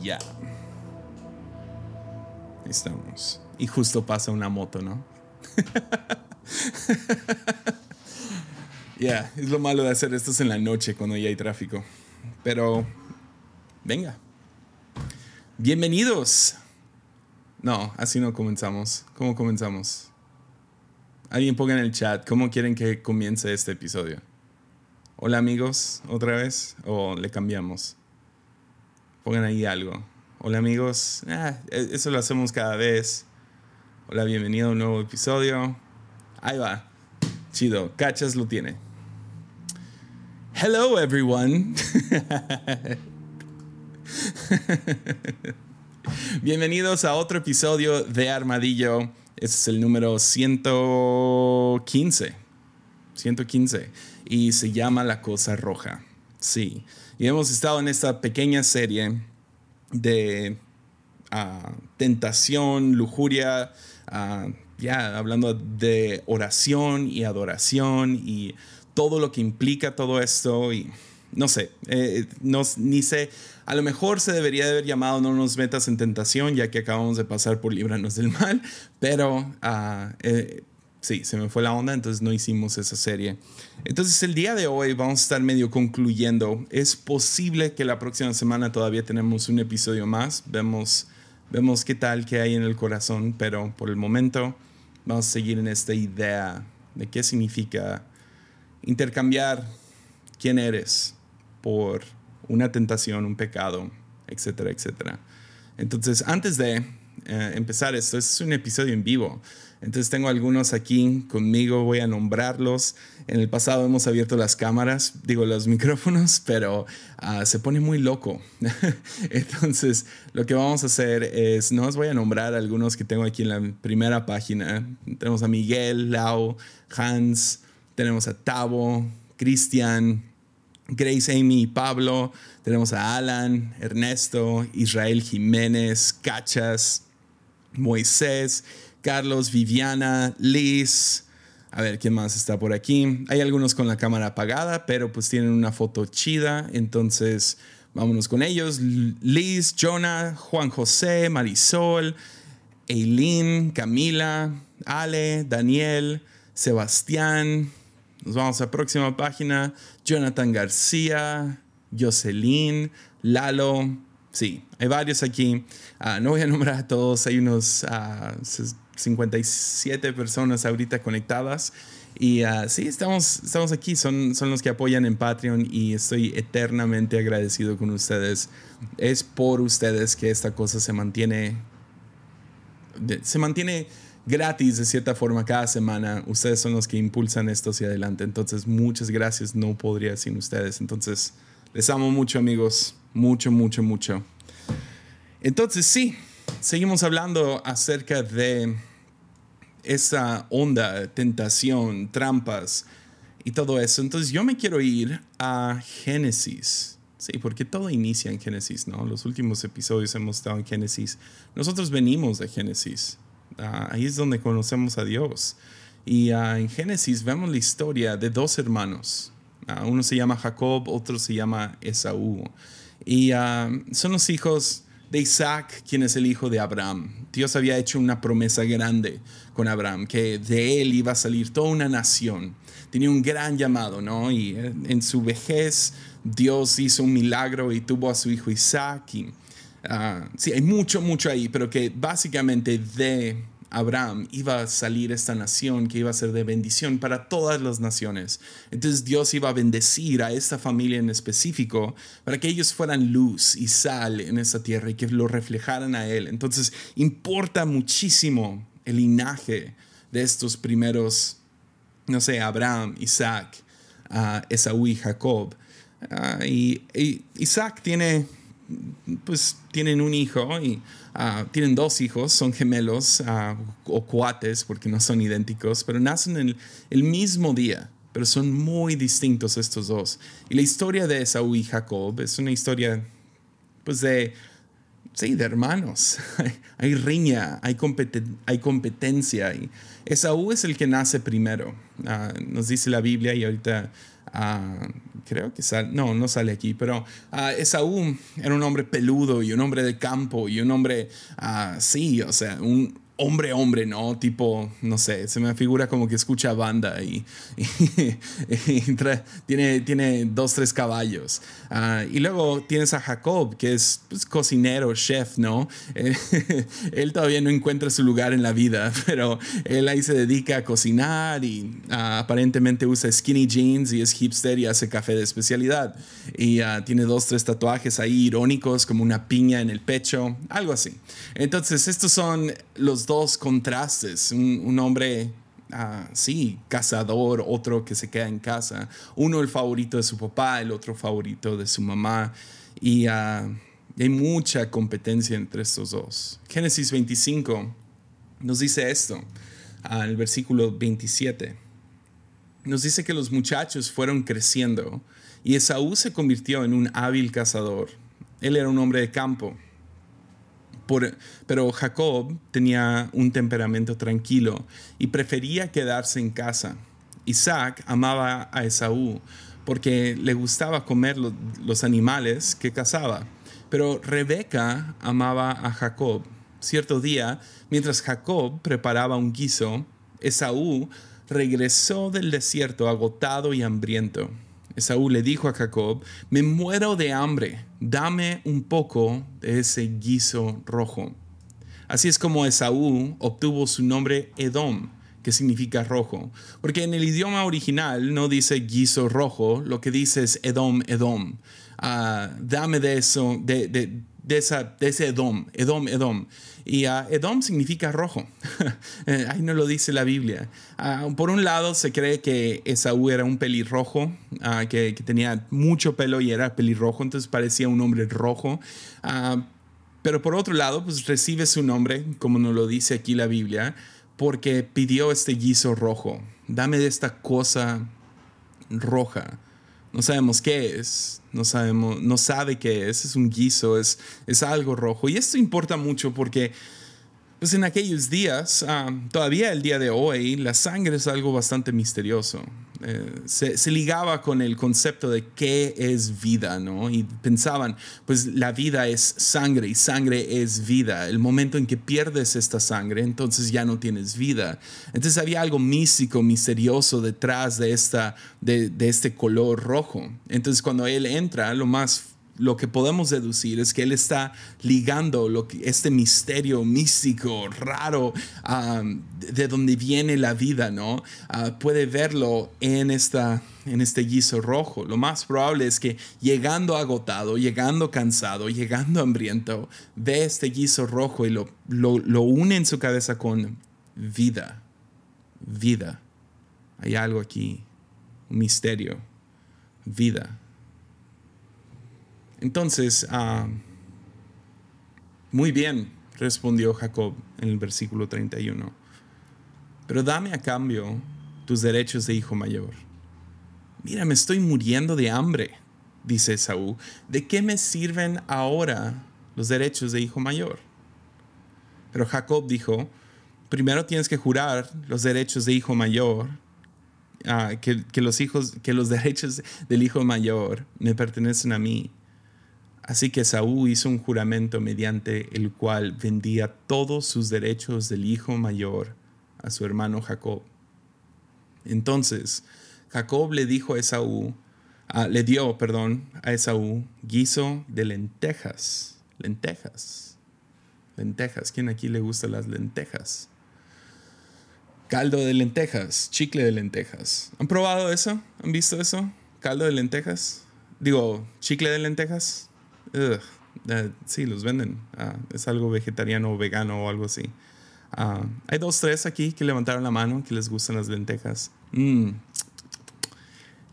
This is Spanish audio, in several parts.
ya. Estamos. Y justo pasa una moto, ¿no? Ya, es lo malo de hacer esto en la noche cuando ya hay tráfico. Pero, venga. Bienvenidos. No, así no comenzamos. ¿Cómo comenzamos? Alguien ponga en el chat cómo quieren que comience este episodio. Hola amigos, otra vez. O le cambiamos. Pongan ahí algo. Hola amigos. Ah, e-, eso lo hacemos cada vez. Hola, bienvenido a un nuevo episodio. Ahí va. Chido. Cachas lo tiene. Hello everyone. Bienvenidos a otro episodio de Armadillo. Este es el número 115. 115. Y se llama La Cosa Roja. Sí. Y hemos estado en esta pequeña serie de ah, tentación, lujuria, ah, ya hablando de oración y adoración y todo lo que implica todo esto y no sé, eh, no, ni sé, a lo mejor se debería de haber llamado No nos metas en tentación ya que acabamos de pasar por Líbranos del Mal, pero eh, sí, se me fue la onda, entonces no hicimos esa serie. Entonces el día de hoy vamos a estar medio concluyendo. Es posible que la próxima semana todavía tenemos un episodio más, vemos, vemos qué tal que hay en el corazón, pero por el momento vamos a seguir en esta idea de qué significa intercambiar quién eres por una tentación, un pecado, etcétera, etcétera. Entonces, antes de eh, empezar esto, este es un episodio en vivo. Entonces tengo algunos aquí conmigo, voy a nombrarlos. En el pasado hemos abierto las cámaras, digo los micrófonos, pero ah, se pone muy loco. Entonces lo que vamos a hacer es, no os voy a nombrar algunos que tengo aquí en la primera página. Tenemos a Miguel, Lau, Hans, tenemos a Tavo, Cristian, Grace, Amy y Pablo. Tenemos a Alan, Ernesto, Israel Jiménez, Cachas, Moisés. Carlos, Viviana, Liz. A ver, ¿quién más está por aquí? Hay algunos con la cámara apagada, pero pues tienen una foto chida. Entonces, vámonos con ellos. Liz, Jonah, Juan José, Marisol, Eileen, Camila, Ale, Daniel, Sebastián. Nos vamos a la próxima página. Jonathan García, Jocelyn, Lalo. Sí, hay varios aquí. Ah, no voy a nombrar a todos. Hay unos uh, 57 personas ahorita conectadas. Y uh, sí, estamos, estamos aquí, son, son los que apoyan en Patreon y estoy eternamente agradecido con ustedes. Es por ustedes que esta cosa se mantiene, se mantiene gratis de cierta forma cada semana. Ustedes son los que impulsan esto hacia adelante. Entonces, muchas gracias. No podría sin ustedes. Entonces, les amo mucho amigos. Mucho, mucho, mucho. Entonces, sí, seguimos hablando acerca de esa onda, tentación, trampas y todo eso. Entonces yo me quiero ir a Génesis. Sí, porque todo inicia en Génesis, ¿no? Los últimos episodios hemos estado en Génesis. Nosotros venimos de Génesis. Ah, ahí es donde conocemos a Dios. Y ah, en Génesis vemos la historia de dos hermanos. Ah, uno se llama Jacob, otro se llama Esaú. Y son los hijos de Isaac, quien es el hijo de Abraham. Dios había hecho una promesa grande con Abraham, que de él iba a salir toda una nación. Tenía un gran llamado, ¿no? Y eh, en su vejez Dios hizo un milagro y tuvo a su hijo Isaac. Y, ah, sí, hay mucho, mucho ahí, pero que básicamente de Abraham iba a salir esta nación que iba a ser de bendición para todas las naciones. Entonces Dios iba a bendecir a esta familia en específico para que ellos fueran luz y sal en esa tierra y que lo reflejaran a Él. Entonces importa muchísimo el linaje de estos primeros, no sé, Abraham, Isaac, uh, Esaú y Jacob. Ah, y Isaac tiene pues tienen un hijo y ah, tienen dos hijos, son gemelos o cuates porque no son idénticos, pero nacen el, el mismo día, pero son muy distintos estos dos. Y la historia de Esaú y Jacob es una historia pues de, sí, de hermanos. hay riña, hay, hay competencia. Y Esaú es el que nace primero. Ah, nos dice la Biblia y ahorita Ah, creo que sale, no, no sale aquí, pero uh, Esaú era un hombre peludo y un hombre de campo y un hombre, sí, o sea, un, hombre hombre, ¿no? Tipo, no sé, se me figura como que escucha banda y, tiene, tiene dos, tres caballos. Ah, y luego tienes a Jacob, que es pues, cocinero, chef, ¿no? él todavía no encuentra su lugar en la vida, pero él ahí se dedica a cocinar y ah, aparentemente usa skinny jeans y es hipster y hace café de especialidad. Y ah, tiene dos, tres tatuajes ahí irónicos, como una piña en el pecho, algo así. Entonces, estos son los dos contrastes. Un, hombre, ah, sí, cazador, otro que se queda en casa. Uno el favorito de su papá, el otro favorito de su mamá. Y ah, hay mucha competencia entre estos dos. Génesis 25 nos dice esto, al el versículo 27. Nos dice que los muchachos fueron creciendo y Esaú se convirtió en un hábil cazador. Él era un hombre de campo pero Jacob tenía un temperamento tranquilo y prefería quedarse en casa. Isaac amaba a Esaú porque le gustaba comer los animales que cazaba. Pero Rebeca amaba a Jacob. Cierto día, mientras Jacob preparaba un guiso, Esaú regresó del desierto agotado y hambriento. Esaú le dijo a Jacob, me muero de hambre, dame un poco de ese guiso rojo. Así es como Esaú obtuvo su nombre Edom, que significa rojo, porque en el idioma original no dice guiso rojo, lo que dice es Edom, Edom. Ah, dame de eso, de, de, de, esa, de ese Edom, Edom, Edom. Y Edom significa rojo. Eh, ahí no lo dice la Biblia. Ah, por un lado, se cree que Esaú era un pelirrojo, uh, que, que, tenía mucho pelo y era pelirrojo, entonces parecía un hombre rojo. pero por otro lado, pues recibe su nombre, como nos lo dice aquí la Biblia, porque pidió este guiso rojo. Dame de esta cosa roja. No sabemos qué es, no, sabemos, no sabe qué es, es un guiso, es, es algo rojo. Y esto importa mucho porque pues en aquellos días, todavía el día de hoy, la sangre es algo bastante misterioso. Eh, se, ligaba con el concepto de qué es vida, ¿no? Y pensaban, pues la vida es sangre y sangre es vida. El momento en que pierdes esta sangre, entonces ya no tienes vida. Entonces había algo místico, misterioso detrás de, esta, de este color rojo. Entonces cuando él entra, lo más lo que podemos deducir es que él está ligando lo que, este misterio místico, raro, de donde viene la vida, ¿no? Ah, puede verlo en, esta, en este guiso rojo. Lo más probable es que llegando agotado, llegando cansado, llegando hambriento, ve este guiso rojo y lo, lo, lo une en su cabeza con vida, vida. Hay algo aquí, un misterio, vida. Entonces, ah, muy bien, respondió Jacob en el versículo 31, pero dame a cambio tus derechos de hijo mayor. Mira, me estoy muriendo de hambre, dice Saúl. ¿De qué me sirven ahora los derechos de hijo mayor? Pero Jacob dijo, primero tienes que jurar los derechos de hijo mayor, ah, que los derechos del hijo mayor me pertenecen a mí Así que Saúl hizo un juramento mediante el cual vendía todos sus derechos del hijo mayor a su hermano Jacob. Entonces Jacob le dijo a Esaú, le dio, perdón, a Esaú guiso de lentejas, lentejas, lentejas. ¿Quién aquí le gusta las lentejas? Caldo de lentejas, chicle de lentejas. ¿Han probado eso? ¿Han visto eso? Caldo de lentejas. Digo, chicle de lentejas. Uh, sí, los venden. Ah, es algo vegetariano o vegano o algo así. Ah, hay dos, tres aquí que levantaron la mano que les gustan las lentejas. Mm.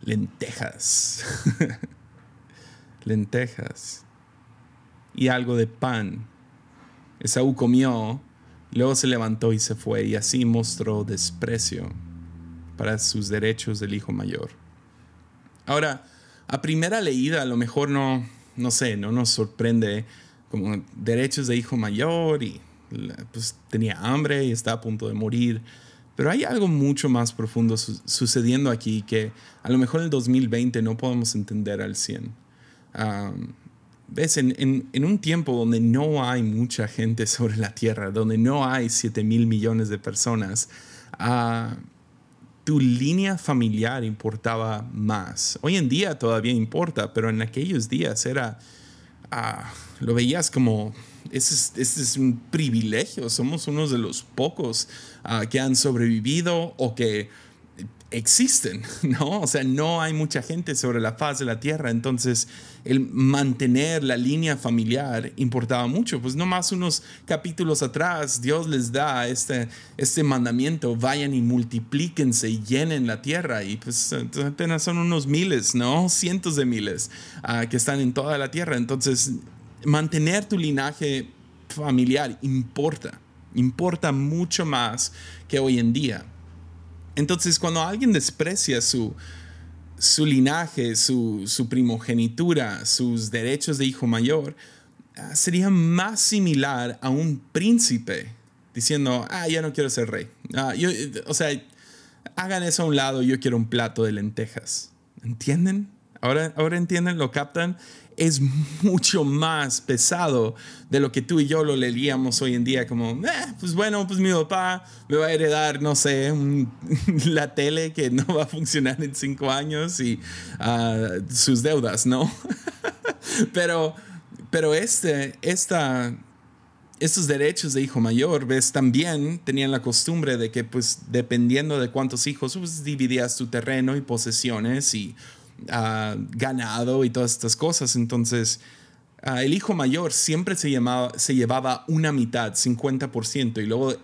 Lentejas. lentejas. Y algo de pan. Esaú comió, luego se levantó y se fue, y así mostró desprecio para sus derechos del hijo mayor. Ahora, a primera leída, a lo mejor no, no sé, no nos sorprende como derechos de hijo mayor y pues tenía hambre y está a punto de morir. Pero hay algo mucho más profundo sucediendo aquí que a lo mejor en el 2020 no podemos entender al 100. Ves, en, un tiempo donde no hay mucha gente sobre la Tierra, donde no hay 7 mil millones de personas, uh, tu línea familiar importaba más. Hoy en día todavía importa, pero en aquellos días era, ah, lo veías como, este es, es, un privilegio, somos unos de los pocos ah, que han sobrevivido o que existen, ¿no? O sea, no hay mucha gente sobre la faz de la tierra, entonces el mantener la línea familiar importaba mucho. Pues no más unos capítulos atrás, Dios les da este, este mandamiento, vayan y multiplíquense y llenen la tierra, y pues apenas son unos miles, ¿no? Cientos de miles ah, que están en toda la tierra, entonces mantener tu linaje familiar importa, importa mucho más que hoy en día. Entonces, cuando alguien desprecia su, su linaje, su, primogenitura, sus derechos de hijo mayor, ah, sería más similar a un príncipe diciendo, ah, ya no quiero ser rey. Ah, o sea, hagan eso a un lado, yo quiero un plato de lentejas. ¿Entienden? Ahora, ahora entienden, lo captan es mucho más pesado de lo que tú y yo lo leeríamos hoy en día, como, eh, pues bueno, pues mi papá me va a heredar, no sé, la tele que no va a funcionar en cinco años y ah, sus deudas, ¿no? pero, pero este, esta, estos derechos de hijo mayor, ves, también tenían la costumbre de que, pues, dependiendo de cuántos hijos, pues dividías tu terreno y posesiones y ganado y todas estas cosas. Entonces, el hijo mayor siempre se, llamaba, se llevaba una mitad, 50%, y luego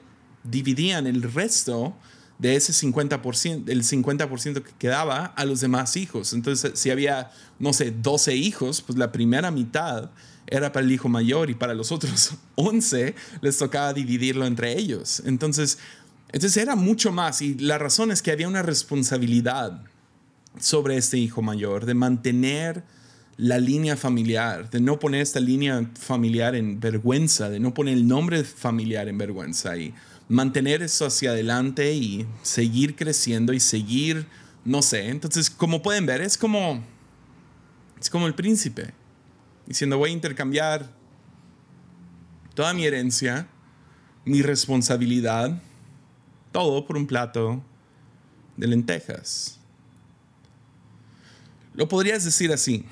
dividían el resto de ese 50%, el 50% que quedaba a los demás hijos. Entonces, si había, no sé, 12 hijos, pues la primera mitad era para el hijo mayor y para los otros 11 les tocaba dividirlo entre ellos. Entonces, entonces era mucho más y la razón es que había una responsabilidad sobre este hijo mayor, de mantener la línea familiar, de no poner esta línea familiar en vergüenza, de no poner el nombre familiar en vergüenza y mantener eso hacia adelante y seguir creciendo y seguir, no sé. Entonces, como pueden ver, es como, es como el príncipe, diciendo voy a intercambiar toda mi herencia, mi responsabilidad, todo por un plato de lentejas. Lo podrías decir así.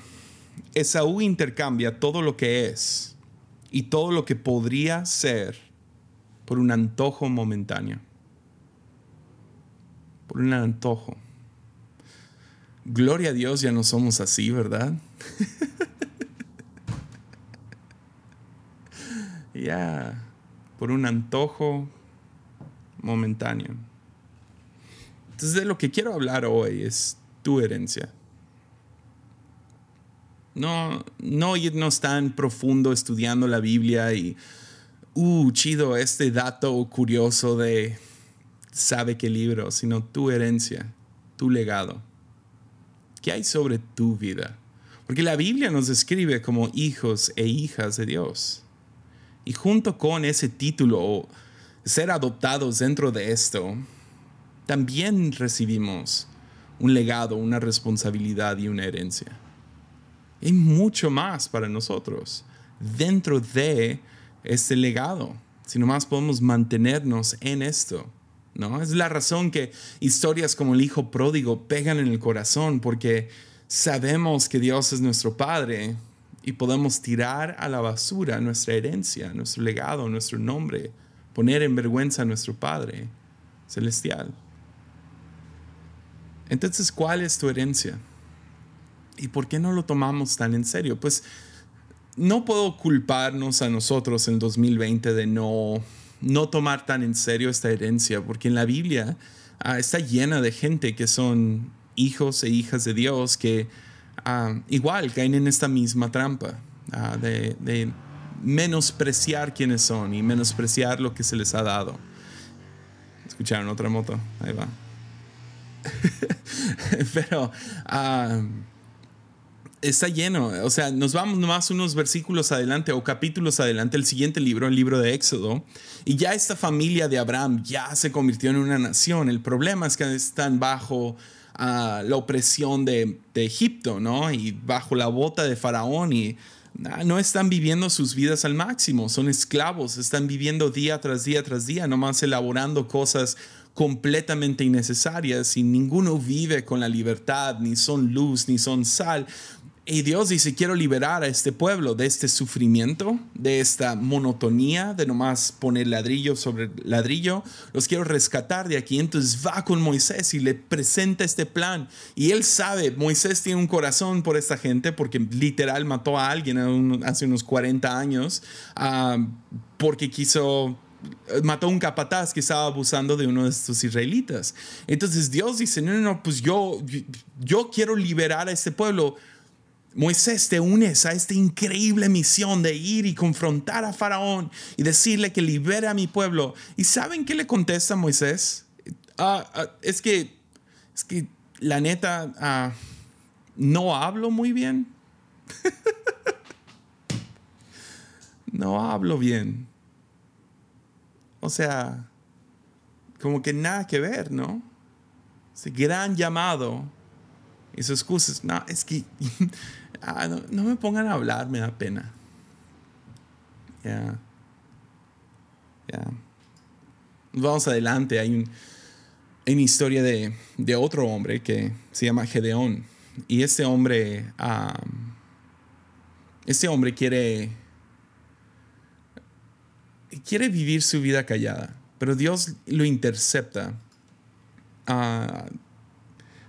Esaú intercambia todo lo que es y todo lo que podría ser por un antojo momentáneo. Por un antojo. Gloria a Dios, ya no somos así, ¿verdad? ya, por un antojo momentáneo. Entonces de lo que quiero hablar hoy es tu herencia. No, no irnos tan profundo estudiando la Biblia y, uh, chido, este dato curioso de sabe qué libro, sino tu herencia, tu legado. ¿Qué hay sobre tu vida? Porque la Biblia nos describe como hijos e hijas de Dios. Y junto con ese título, ser adoptados dentro de esto, también recibimos un legado, una responsabilidad y una herencia hay mucho más para nosotros dentro de este legado. Si nomás podemos mantenernos en esto. ¿no? Es la razón que historias como el hijo pródigo pegan en el corazón, porque sabemos que Dios es nuestro Padre y podemos tirar a la basura nuestra herencia, nuestro legado, nuestro nombre, poner en vergüenza a nuestro Padre celestial. Entonces, ¿cuál es tu herencia? ¿Y por qué no lo tomamos tan en serio? Pues no puedo culparnos a nosotros en 2020 de no, no tomar tan en serio esta herencia, porque en la Biblia ah, está llena de gente que son hijos e hijas de Dios que ah, igual caen en esta misma trampa ah, de, menospreciar quiénes son y menospreciar lo que se les ha dado. ¿Escucharon otra moto? Ahí va. Pero está lleno. O sea, nos vamos nomás unos versículos adelante o capítulos adelante, el siguiente libro, el libro de Éxodo, y ya esta familia de Abraham ya se convirtió en una nación. El problema es que están bajo ah, la opresión de, Egipto, ¿no? Y bajo la bota de Faraón y ah, no están viviendo sus vidas al máximo, son esclavos, están viviendo día tras día tras día, nomás elaborando cosas completamente innecesarias y ninguno vive con la libertad, ni son luz, ni son sal. Y Dios dice, quiero liberar a este pueblo de este sufrimiento, de esta monotonía, de nomás poner ladrillo sobre ladrillo. Los quiero rescatar de aquí. Entonces va con Moisés y le presenta este plan. Y él sabe, Moisés tiene un corazón por esta gente porque literal mató a alguien hace unos 40 años ah, porque quiso mató a un capataz que estaba abusando de uno de estos israelitas. Entonces Dios dice, no, no, no, pues yo, yo quiero liberar a este pueblo Moisés, te unes a esta increíble misión de ir y confrontar a Faraón y decirle que libere a mi pueblo. ¿Y saben qué le contesta Moisés? Ah, ah, es que, es que la neta, ah, no hablo muy bien. no hablo bien. O sea, como que nada que ver, ¿no? Ese gran llamado y sus excusas. No, es que ah, no, me pongan a hablar, me da pena. Ya. Ya. Vamos adelante. Hay, un, una historia de, de, otro hombre que se llama Gedeón. Y este hombre, este hombre quiere, quiere vivir su vida callada, pero Dios lo intercepta. Uh,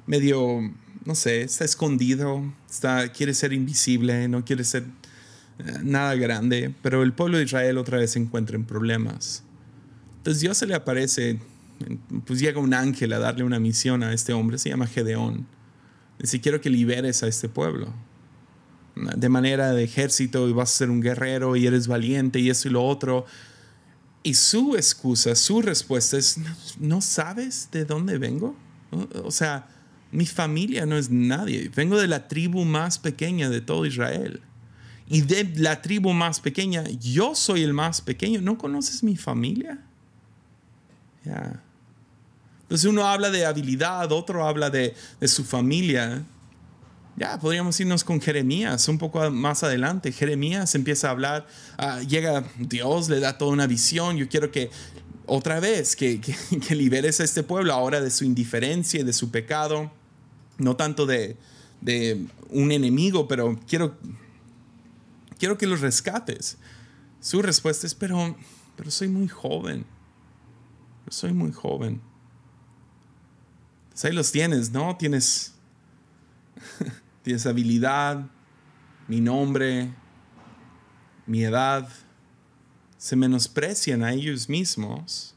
medio no sé, está escondido, está, quiere ser invisible, no quiere ser eh, nada grande, pero el pueblo de Israel otra vez se encuentra en problemas. Entonces Dios se le aparece, pues llega un ángel a darle una misión a este hombre, se llama Gedeón. Dice, quiero que liberes a este pueblo. De manera de ejército y vas a ser un guerrero y eres valiente y eso y lo otro. Y su excusa, su respuesta es, ¿no sabes de dónde vengo? O sea, mi familia no es nadie. Vengo de la tribu más pequeña de todo Israel. Y de la tribu más pequeña, yo soy el más pequeño. ¿No conoces mi familia? Ya. Entonces uno habla de habilidad, otro habla de, su familia. Ya, podríamos irnos con Jeremías un poco más adelante. Jeremías empieza a hablar, ah, llega Dios, le da toda una visión. Yo quiero que otra vez, que, que liberes a este pueblo ahora de su indiferencia y de su pecado no tanto de, un enemigo, pero quiero, quiero que los rescates. Su respuesta es, pero, pero soy muy joven. Soy muy joven. Pues ahí los tienes, ¿no? Tienes, tienes habilidad, mi nombre, mi edad. Se menosprecian a ellos mismos.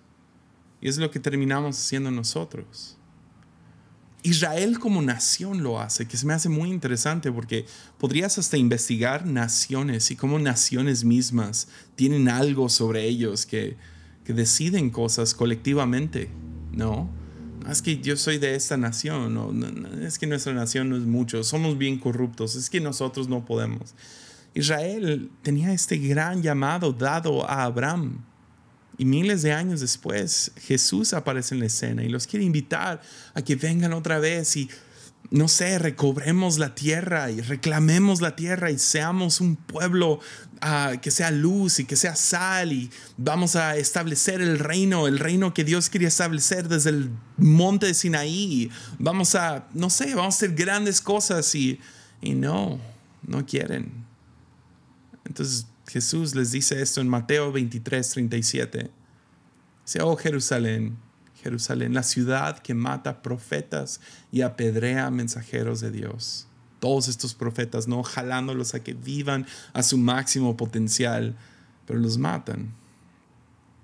Y es lo que terminamos haciendo nosotros. Israel como nación lo hace, que se me hace muy interesante porque podrías hasta investigar naciones y cómo naciones mismas tienen algo sobre ellos que, que deciden cosas colectivamente, ¿no? Es que yo soy de esta nación, no, es que nuestra nación no es mucho, somos bien corruptos, es que nosotros no podemos. Israel tenía este gran llamado dado a Abraham y miles de años después, Jesús aparece en la escena y los quiere invitar a que vengan otra vez y, no sé, recobremos la tierra y reclamemos la tierra y seamos un pueblo ah, que sea luz y que sea sal y vamos a establecer el reino, el reino que Dios quería establecer desde el monte de Sinaí. Vamos a, no sé, vamos a hacer grandes cosas y, y no, no quieren. Entonces Jesús les dice esto en Mateo 23, 37. Dice, oh Jerusalén, Jerusalén, la ciudad que mata profetas y apedrea mensajeros de Dios. Todos estos profetas, ¿no? Jalándolos a que vivan a su máximo potencial, pero los matan.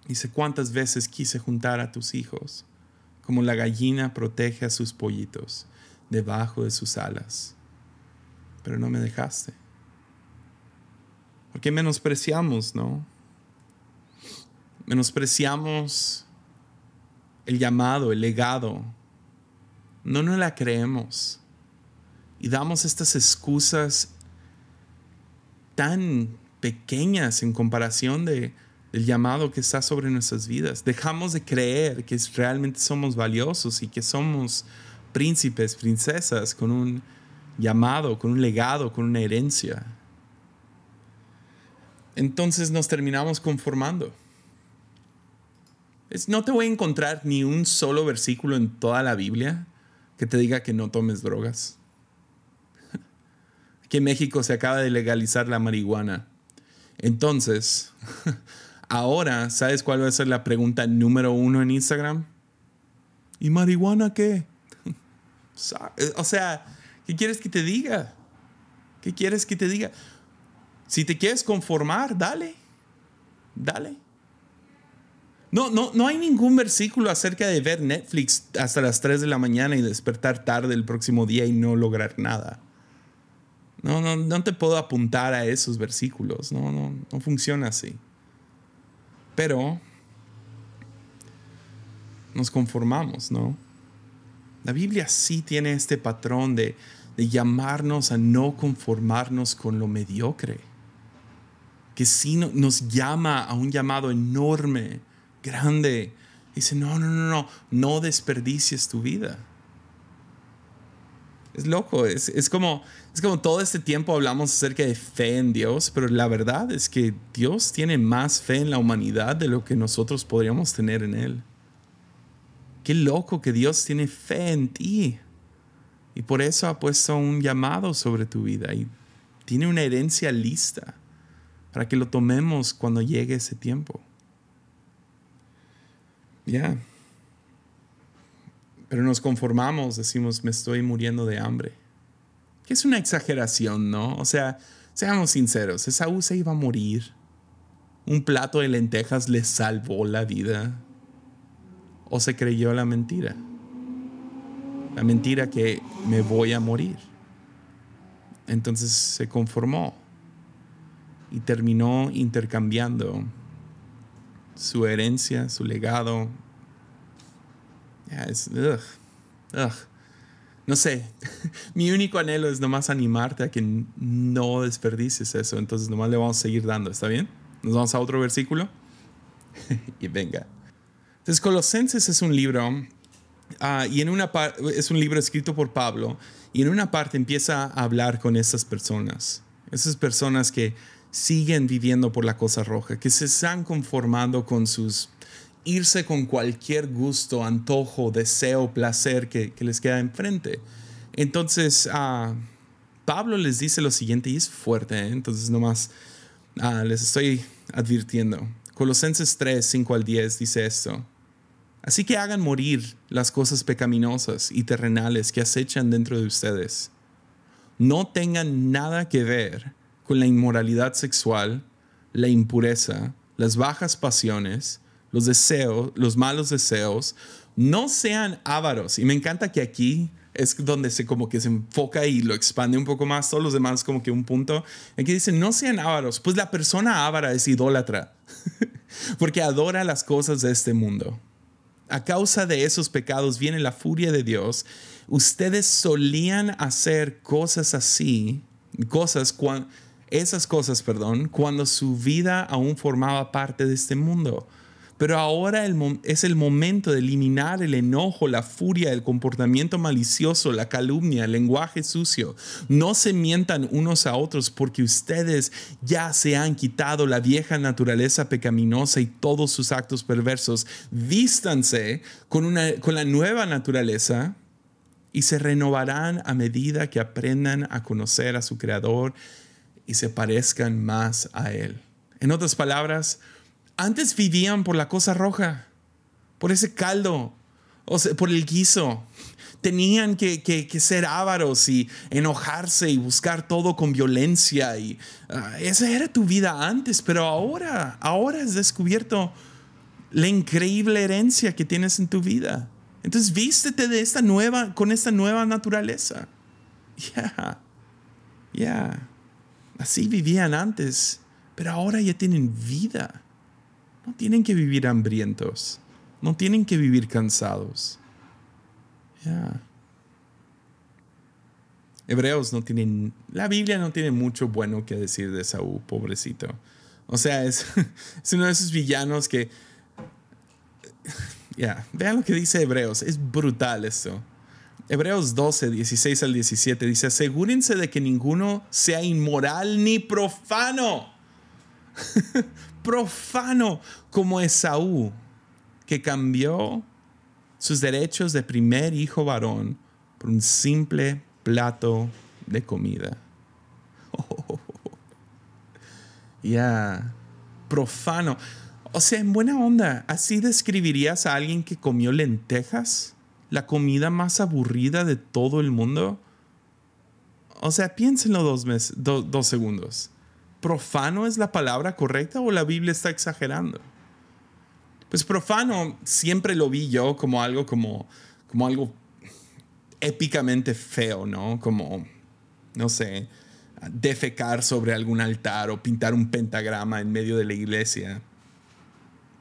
Dice, ¿cuántas veces quise juntar a tus hijos, como la gallina protege a sus pollitos debajo de sus alas? Pero no me dejaste. Porque menospreciamos, ¿no? Menospreciamos el llamado, el legado. No nos la creemos. y damos estas excusas tan pequeñas en comparación de, del llamado que está sobre nuestras vidas. Dejamos de creer que realmente somos valiosos y que somos príncipes, princesas con un llamado, con un legado, con una herencia. Entonces nos terminamos conformando. no te voy a encontrar ni un solo versículo en toda la Biblia que te diga que no tomes drogas. Que en México se acaba de legalizar la marihuana. Entonces, ahora, ¿sabes cuál va a ser la pregunta número uno en Instagram? ¿Y marihuana qué? o sea, ¿qué quieres que te diga? ¿Qué quieres que te diga? Si te quieres conformar, dale. Dale. No, no, no hay ningún versículo acerca de ver Netflix hasta las 3 de la mañana y despertar tarde el próximo día y no lograr nada. No, no, no te puedo apuntar a esos versículos. No, no, no funciona así. Pero nos conformamos, ¿no? La Biblia sí tiene este patrón de, de llamarnos a no conformarnos con lo mediocre. Que sí nos llama a un llamado enorme, grande. Dice, no, no, no, no, no desperdicies tu vida. Es loco, es, es, como, es como todo este tiempo hablamos acerca de fe en Dios, pero la verdad es que Dios tiene más fe en la humanidad de lo que nosotros podríamos tener en Él. Qué loco que Dios tiene fe en ti. Y por eso ha puesto un llamado sobre tu vida y tiene una herencia lista para que lo tomemos cuando llegue ese tiempo. Ya. Pero nos conformamos, decimos, me estoy muriendo de hambre. Que es una exageración, ¿no? O sea, seamos sinceros, Esaú se iba a morir. Un plato de lentejas le salvó la vida. O se creyó la mentira. La mentira que me voy a morir. Entonces se conformó y terminó intercambiando su herencia, su legado, no sé, mi único anhelo es nomás animarte a que no desperdicies eso, entonces nomás le vamos a seguir dando, ¿está bien? Nos vamos a otro versículo. Y venga. Entonces Colosenses es un libro ah, y en una es un libro escrito por Pablo y en una parte empieza a hablar con esas personas, esas personas que siguen viviendo por la cosa roja, que se están conformando con sus irse con cualquier gusto, antojo, deseo, placer que, les queda enfrente. Entonces, uh, Pablo les dice lo siguiente y es fuerte, ¿eh? entonces nomás uh, les estoy advirtiendo. Colosenses 3, 5 al 10 dice esto. Así que hagan morir las cosas pecaminosas y terrenales que acechan dentro de ustedes. No tengan nada que ver con la inmoralidad sexual, la impureza, las bajas pasiones, los deseos, los malos deseos, no sean ávaros. Y me encanta que aquí es donde se como que se enfoca y lo expande un poco más, todos los demás como que un punto. Aquí dice, no sean ávaros, pues la persona ávara es idólatra, porque adora las cosas de este mundo. A causa de esos pecados viene la furia de Dios. Ustedes solían hacer cosas así, cosas esas cosas, perdón, cuando su vida aún formaba parte de este mundo. Pero ahora es el momento de eliminar el enojo, la furia, el comportamiento malicioso, la calumnia, el lenguaje sucio. No se mientan unos a otros porque ustedes ya se han quitado la vieja naturaleza pecaminosa y todos sus actos perversos. Vístanse con, una, con la nueva naturaleza y se renovarán a medida que aprendan a conocer a su Creador y se parezcan más a Él. En otras palabras, antes vivían por la cosa roja, por ese caldo, o por el guiso. Tenían que, ser ávaros y enojarse y buscar todo con violencia. Y ah, esa era tu vida antes, pero ahora, ahora has descubierto la increíble herencia que tienes en tu vida. Entonces vístete de esta nueva, con esta nueva naturaleza. Ya, ya. Así vivían antes, pero ahora ya tienen vida. No tienen que vivir hambrientos. No tienen que vivir cansados. Hebreos no tienen, la Biblia no tiene mucho bueno que decir de Saúl, pobrecito. O sea, es, es uno de esos villanos que, ya, vean lo que dice Hebreos, es brutal esto. Hebreos 12, 16 al 17 dice, asegúrense de que ninguno sea inmoral ni profano. profano como Esaú, que cambió sus derechos de primer hijo varón por un simple plato de comida. Ya, profano. O sea, en buena onda, ¿así describirías a alguien que comió lentejas? ¿La comida más aburrida de todo el mundo? O sea, piénsenlo dos, dos segundos. ¿Profano es la palabra correcta o la Biblia está exagerando? Pues profano siempre lo vi yo como algo como, como algo épicamente feo, ¿no? Como, no sé, defecar sobre algún altar o pintar un pentagrama en medio de la iglesia.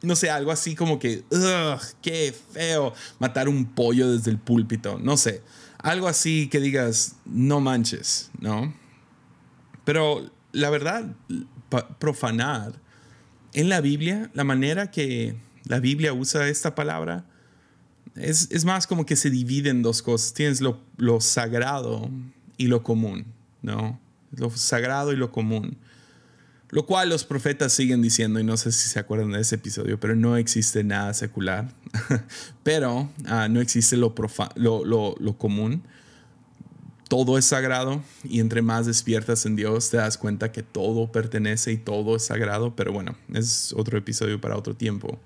No sé, algo así como que, qué feo, matar un pollo desde el púlpito, no sé. Algo así que digas, no manches, ¿no? Pero la verdad, profanar, en la Biblia, la manera que la Biblia usa esta palabra es, más como que se divide en dos cosas. Tienes lo, lo sagrado y lo común, ¿no? Lo sagrado y lo común. Lo cual los profetas siguen diciendo, y no sé si se acuerdan de ese episodio, pero no existe nada secular. pero ah, no existe lo, lo, lo, lo, común. Todo es sagrado y entre más despiertas en Dios te das cuenta que todo pertenece y todo es sagrado. Pero bueno, es otro episodio para otro tiempo.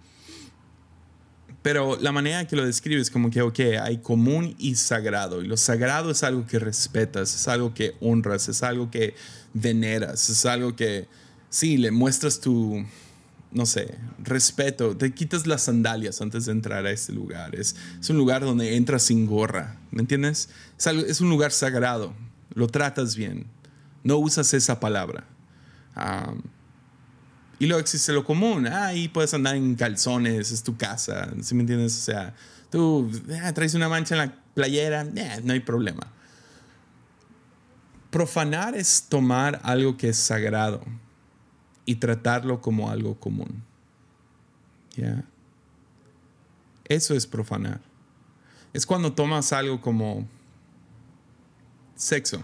Pero la manera que lo describe es como que, ok, hay común y sagrado. Y lo sagrado es algo que respetas, es algo que honras, es algo que veneras, es algo que, sí, le muestras tu, no sé, respeto. Te quitas las sandalias antes de entrar a este lugar. Es, un lugar donde entras sin gorra, ¿me entiendes? Es, un lugar sagrado. Lo tratas bien. No usas esa palabra. Y luego existe lo común. Ah, ahí puedes andar en calzones, es tu casa. ¿Sí me entiendes? O sea, tú ah, traes una mancha en la playera, eh, no hay problema. Profanar es tomar algo que es sagrado y tratarlo como algo común. ¿Ya? Eso es profanar. Es cuando tomas algo como sexo,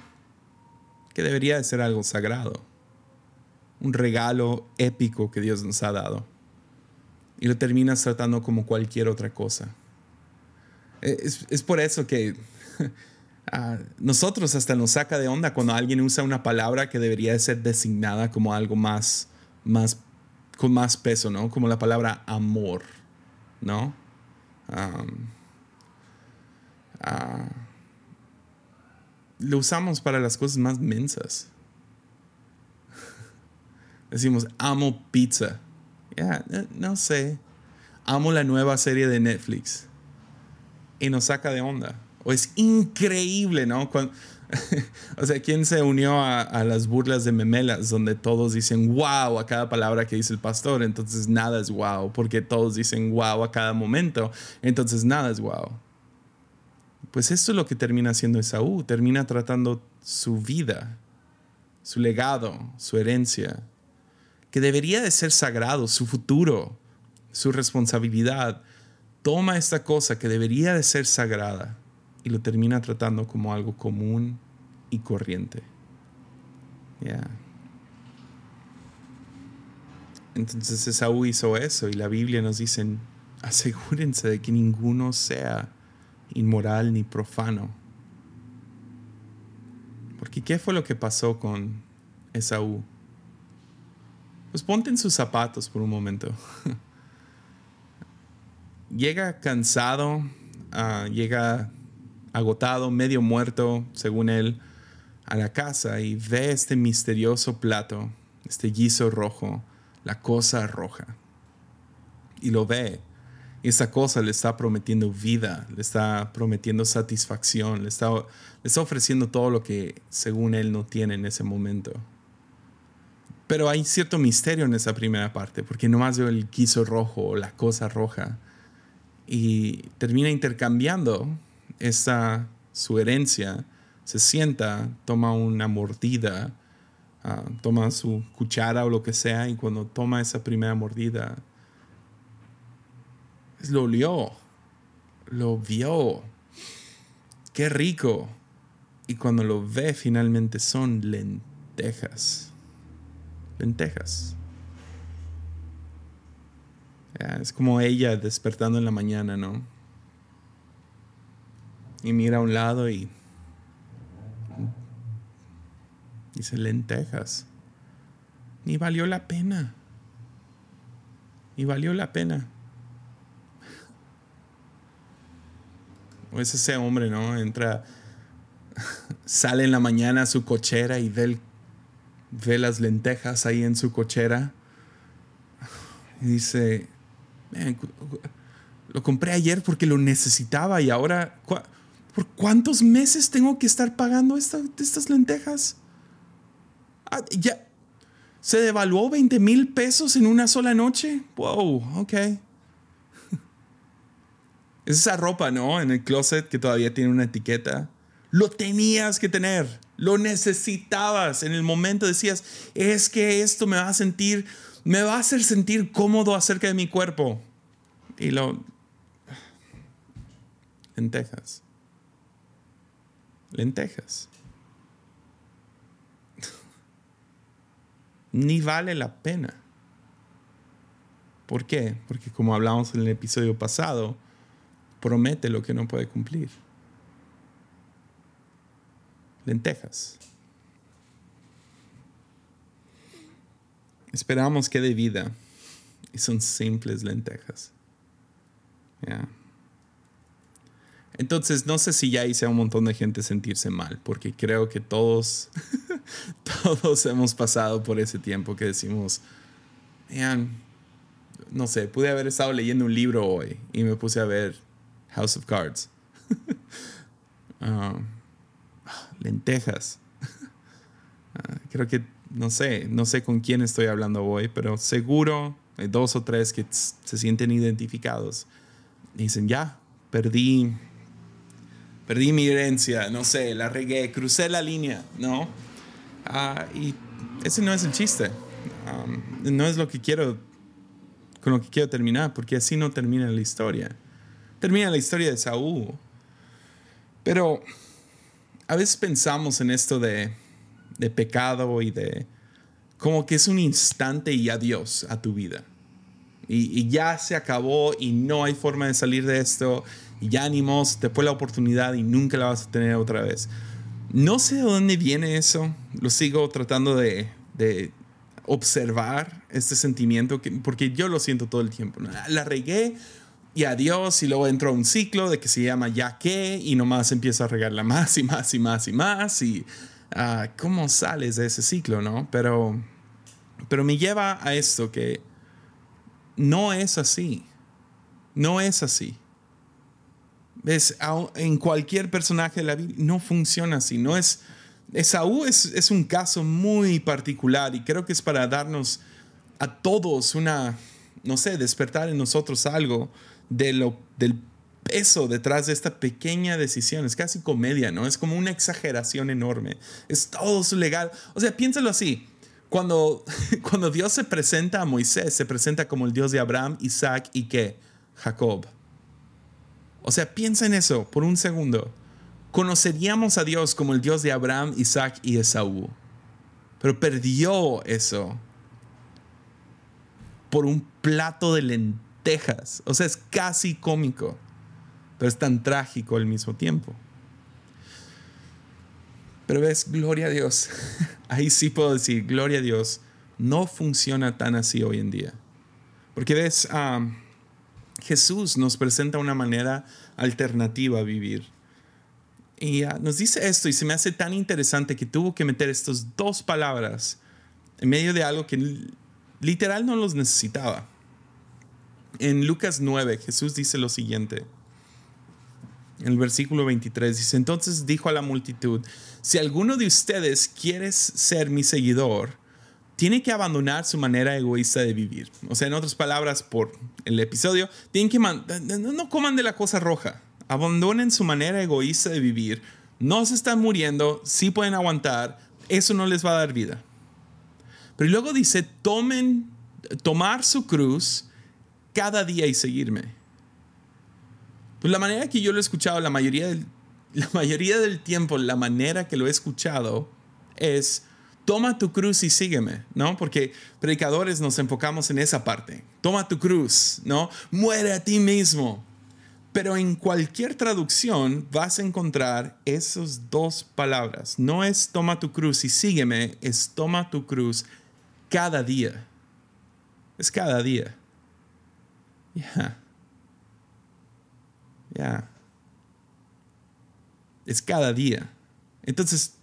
que debería de ser algo sagrado un regalo épico que Dios nos ha dado. Y lo terminas tratando como cualquier otra cosa. E, es, por eso que a nosotros hasta nos saca de onda cuando alguien usa una palabra que debería ser designada como algo más, más con más peso, ¿no? Como la palabra amor, ¿no? Ah, lo usamos para las cosas más mensas. Decimos, amo pizza. Ya, no sé. Amo la nueva serie de Netflix. Y nos saca de onda. O es increíble, ¿no? o sea, ¿quién se unió a, a, las burlas de memelas donde todos dicen wow a cada palabra que dice el pastor? Entonces nada es wow, porque todos dicen wow a cada momento. Entonces nada es wow. Pues esto es lo que termina haciendo Esaú. Termina tratando su vida, su legado, su herencia, que debería de ser sagrado, su futuro, su responsabilidad, toma esta cosa que debería de ser sagrada y lo termina tratando como algo común y corriente. Entonces Esaú hizo eso y la Biblia nos dice, asegúrense de que ninguno sea inmoral ni profano. Porque ¿qué fue lo que pasó con Esaú? Pues ponte en sus zapatos por un momento. llega cansado, ah, llega agotado, medio muerto, según él, a la casa y ve este misterioso plato, este guiso rojo, la cosa roja. Y lo ve. Y esa cosa le está prometiendo vida, le está prometiendo satisfacción, le está, le está ofreciendo todo lo que según él no tiene en ese momento. Pero hay cierto misterio en esa primera parte, porque nomás veo el quiso rojo o la cosa roja. Y termina intercambiando esa, su herencia se sienta, toma una mordida, ah, toma su cuchara o lo que sea, y cuando toma esa primera mordida, lo olió, lo vio. Qué rico. Y cuando lo ve, finalmente son lentejas. Lentejas. es como ella despertando en la mañana, ¿no? Y mira a un lado y dice lentejas. Ni valió la pena. Ni valió la pena. O es ese hombre, ¿no? Entra, sale en la mañana a su cochera y ve, ve las lentejas ahí en su cochera. Y dice, lo compré ayer porque lo necesitaba y ahora, ¿por cuántos meses tengo que estar pagando estas lentejas? Ah, ya, se devaluó 20 mil pesos en una sola noche. Wow, ok. Es esa ropa, ¿no? En el closet que todavía tiene una etiqueta. Lo tenías que tener, lo necesitabas. En el momento decías, es que esto me va a sentir, me va a hacer sentir cómodo acerca de mi cuerpo. Y lo... Lentejas. Lentejas. Ni vale la pena. ¿Por qué? Porque como hablamos en el episodio pasado, promete lo que no puede cumplir. Lentejas. Esperamos que de vida y son simples lentejas. Entonces, no sé si ya hice a un montón de gente sentirse mal, porque creo que todos, todos hemos pasado por ese tiempo que decimos, no sé, pude haber estado leyendo un libro hoy y me puse a ver House of Cards. Ah, lentejas. Ah, creo que, no sé, no sé con quién estoy hablando hoy, pero seguro hay dos o tres que se sienten identificados. Y dicen, ya, perdí, perdí mi herencia, no sé, la regué, crucé la línea, ¿no? Ah, y ese no es el chiste. no es lo que quiero, con lo que quiero terminar, porque así no termina la historia termina la historia de Saúl. Pero a veces pensamos en esto de, pecado y de como que es un instante y adiós a tu vida. Y, ya se acabó y no hay forma de salir de esto. Y ya animos, fue la oportunidad y nunca la vas a tener otra vez. No sé de dónde viene eso. Lo sigo tratando de, observar este sentimiento, porque yo lo siento todo el tiempo. La regué, y adiós, y luego entró a un ciclo de que se llama ya que, y nomás empieza a regarla más y más y más y más, y uh, cómo sales de ese ciclo, ¿no? Pero, pero me lleva a esto que no es así, no es así. ¿Ves? En cualquier personaje de la Biblia no funciona así, no es... Esaú es, es un caso muy particular y creo que es para darnos a todos una, no sé, despertar en nosotros algo de lo, del peso detrás de esta pequeña decisión. Es casi comedia, ¿no? Es como una exageración enorme. Es todo su legal. O sea, piénsalo así. Cuando, cuando Dios se presenta a Moisés, se presenta como el Dios de Abraham, Isaac y qué? Jacob. O sea, piensa en eso por un segundo. Conoceríamos a Dios como el Dios de Abraham, Isaac y Esaú. Pero perdió eso por un plato de lentejas. O sea, es casi cómico, pero es tan trágico al mismo tiempo. Pero ves, gloria a Dios. Ahí sí puedo decir, gloria a Dios. No funciona tan así hoy en día. Porque ves, Jesús nos presenta una manera alternativa a vivir. Y ah, nos dice esto y se me hace tan interesante que tuvo que meter estas dos palabras en medio de algo que literal no los necesitaba en Lucas 9, Jesús dice lo siguiente. En el versículo 23 dice, entonces dijo a la multitud, si alguno de ustedes quiere ser mi seguidor, tiene que abandonar su manera egoísta de vivir. O sea, en otras palabras, por el episodio, tienen que no coman de la cosa roja. Abandonen su manera egoísta de vivir. no se están muriendo, sí pueden aguantar, eso no les va a dar vida. Pero luego dice, tomen, tomar su cruz cada día y seguirme. Pues la manera que yo lo he escuchado, la mayoría del, la mayoría del tiempo, la manera que lo he escuchado es, toma tu cruz y sígueme, ¿no? Porque predicadores nos enfocamos en esa parte. Toma tu cruz, ¿no? Muere a ti mismo. Pero en cualquier traducción vas a encontrar esas dos palabras. No es toma tu cruz y sígueme, es toma tu cruz cada día. Es cada día. Ya. Ya. Es cada día. Entonces,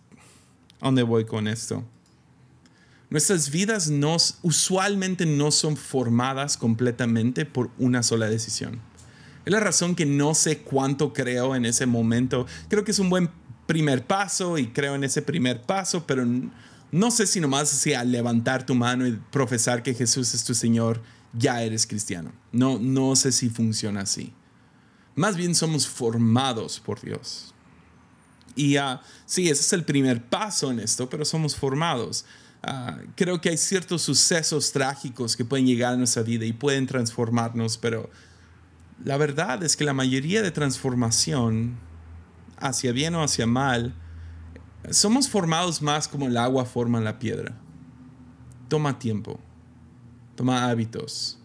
¿a dónde voy con esto? Nuestras vidas usualmente no son formadas completamente por una sola decisión. Es la razón que no sé cuánto creo en ese momento. Creo que es un buen primer paso y creo en ese primer paso, pero no sé si nomás al levantar tu mano y profesar que Jesús es tu Señor, ya eres cristiano. No, no sé si funciona así. Más bien somos formados por Dios. Y uh, sí, ese es el primer paso en esto, pero somos formados. Ah, creo que hay ciertos sucesos trágicos que pueden llegar a nuestra vida y pueden transformarnos, pero la verdad es que la mayoría de transformación, hacia bien o hacia mal, somos formados más como el agua forma la piedra. Toma tiempo, toma hábitos.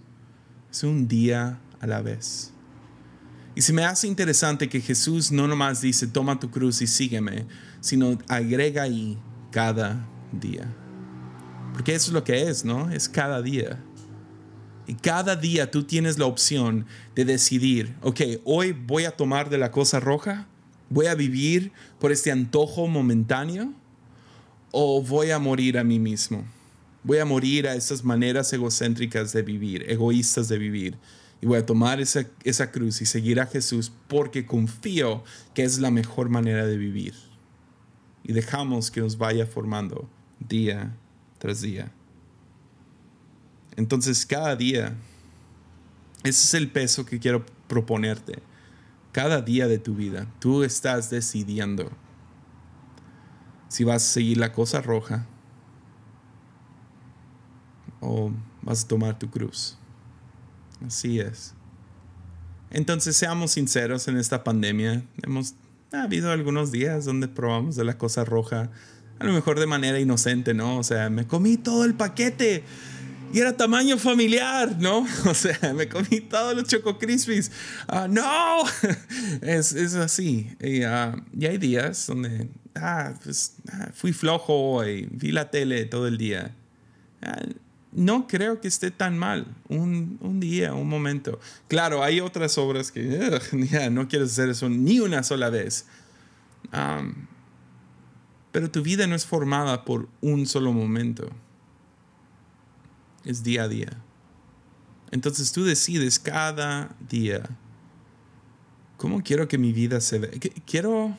Es un día a la vez. Y se me hace interesante que Jesús no nomás dice, toma tu cruz y sígueme, sino agrega ahí cada día. Porque eso es lo que es, ¿no? Es cada día. Y cada día tú tienes la opción de decidir, ok, hoy voy a tomar de la cosa roja, voy a vivir por este antojo momentáneo o voy a morir a mí mismo. Voy a morir a esas maneras egocéntricas de vivir, egoístas de vivir. Y voy a tomar esa, esa cruz y seguir a Jesús porque confío que es la mejor manera de vivir. Y dejamos que nos vaya formando día tras día. Entonces cada día, ese es el peso que quiero proponerte. Cada día de tu vida, tú estás decidiendo si vas a seguir la cosa roja o vas a tomar tu cruz. Así es. Entonces seamos sinceros en esta pandemia. Hemos ha habido algunos días donde probamos de la cosa roja, a lo mejor de manera inocente, ¿no? O sea, me comí todo el paquete y era tamaño familiar, ¿no? O sea, me comí todos los Choco Crispies. Ah, ¡No! es, es, así. Y, uh, hay días donde ah, pues, ah, fui flojo y vi la tele todo el día. No creo que esté tan mal. Un, un, día, un momento. Claro, hay otras obras que no quieres hacer eso ni una sola vez. Pero tu vida no es formada por un solo momento es día a día. Entonces tú decides cada día, ¿cómo quiero que mi vida se vea? ¿Quiero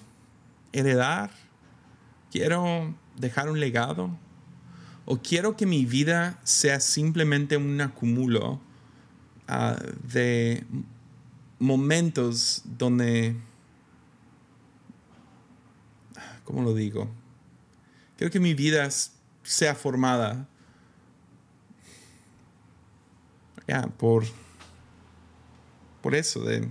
heredar? ¿Quiero dejar un legado? ¿O quiero que mi vida sea simplemente un acumulo ah, de momentos donde, ¿cómo lo digo? Quiero que mi vida sea formada ya, por, por eso de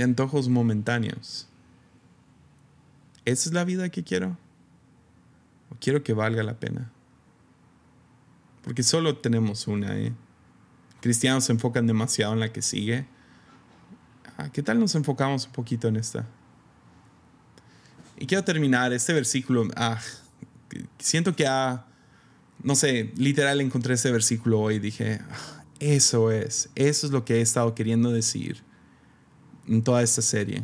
antojos momentáneos. ¿Esa es la vida que quiero? ¿O quiero que valga la pena? Porque solo tenemos una, ¿eh? Cristianos se enfocan demasiado en la que sigue. Ah, ¿Qué tal nos enfocamos un poquito en esta? Y quiero terminar este versículo. Ah, siento que ha, no sé, literal encontré ese versículo hoy dije, ah, eso es, eso es lo que he estado queriendo decir en toda esta serie,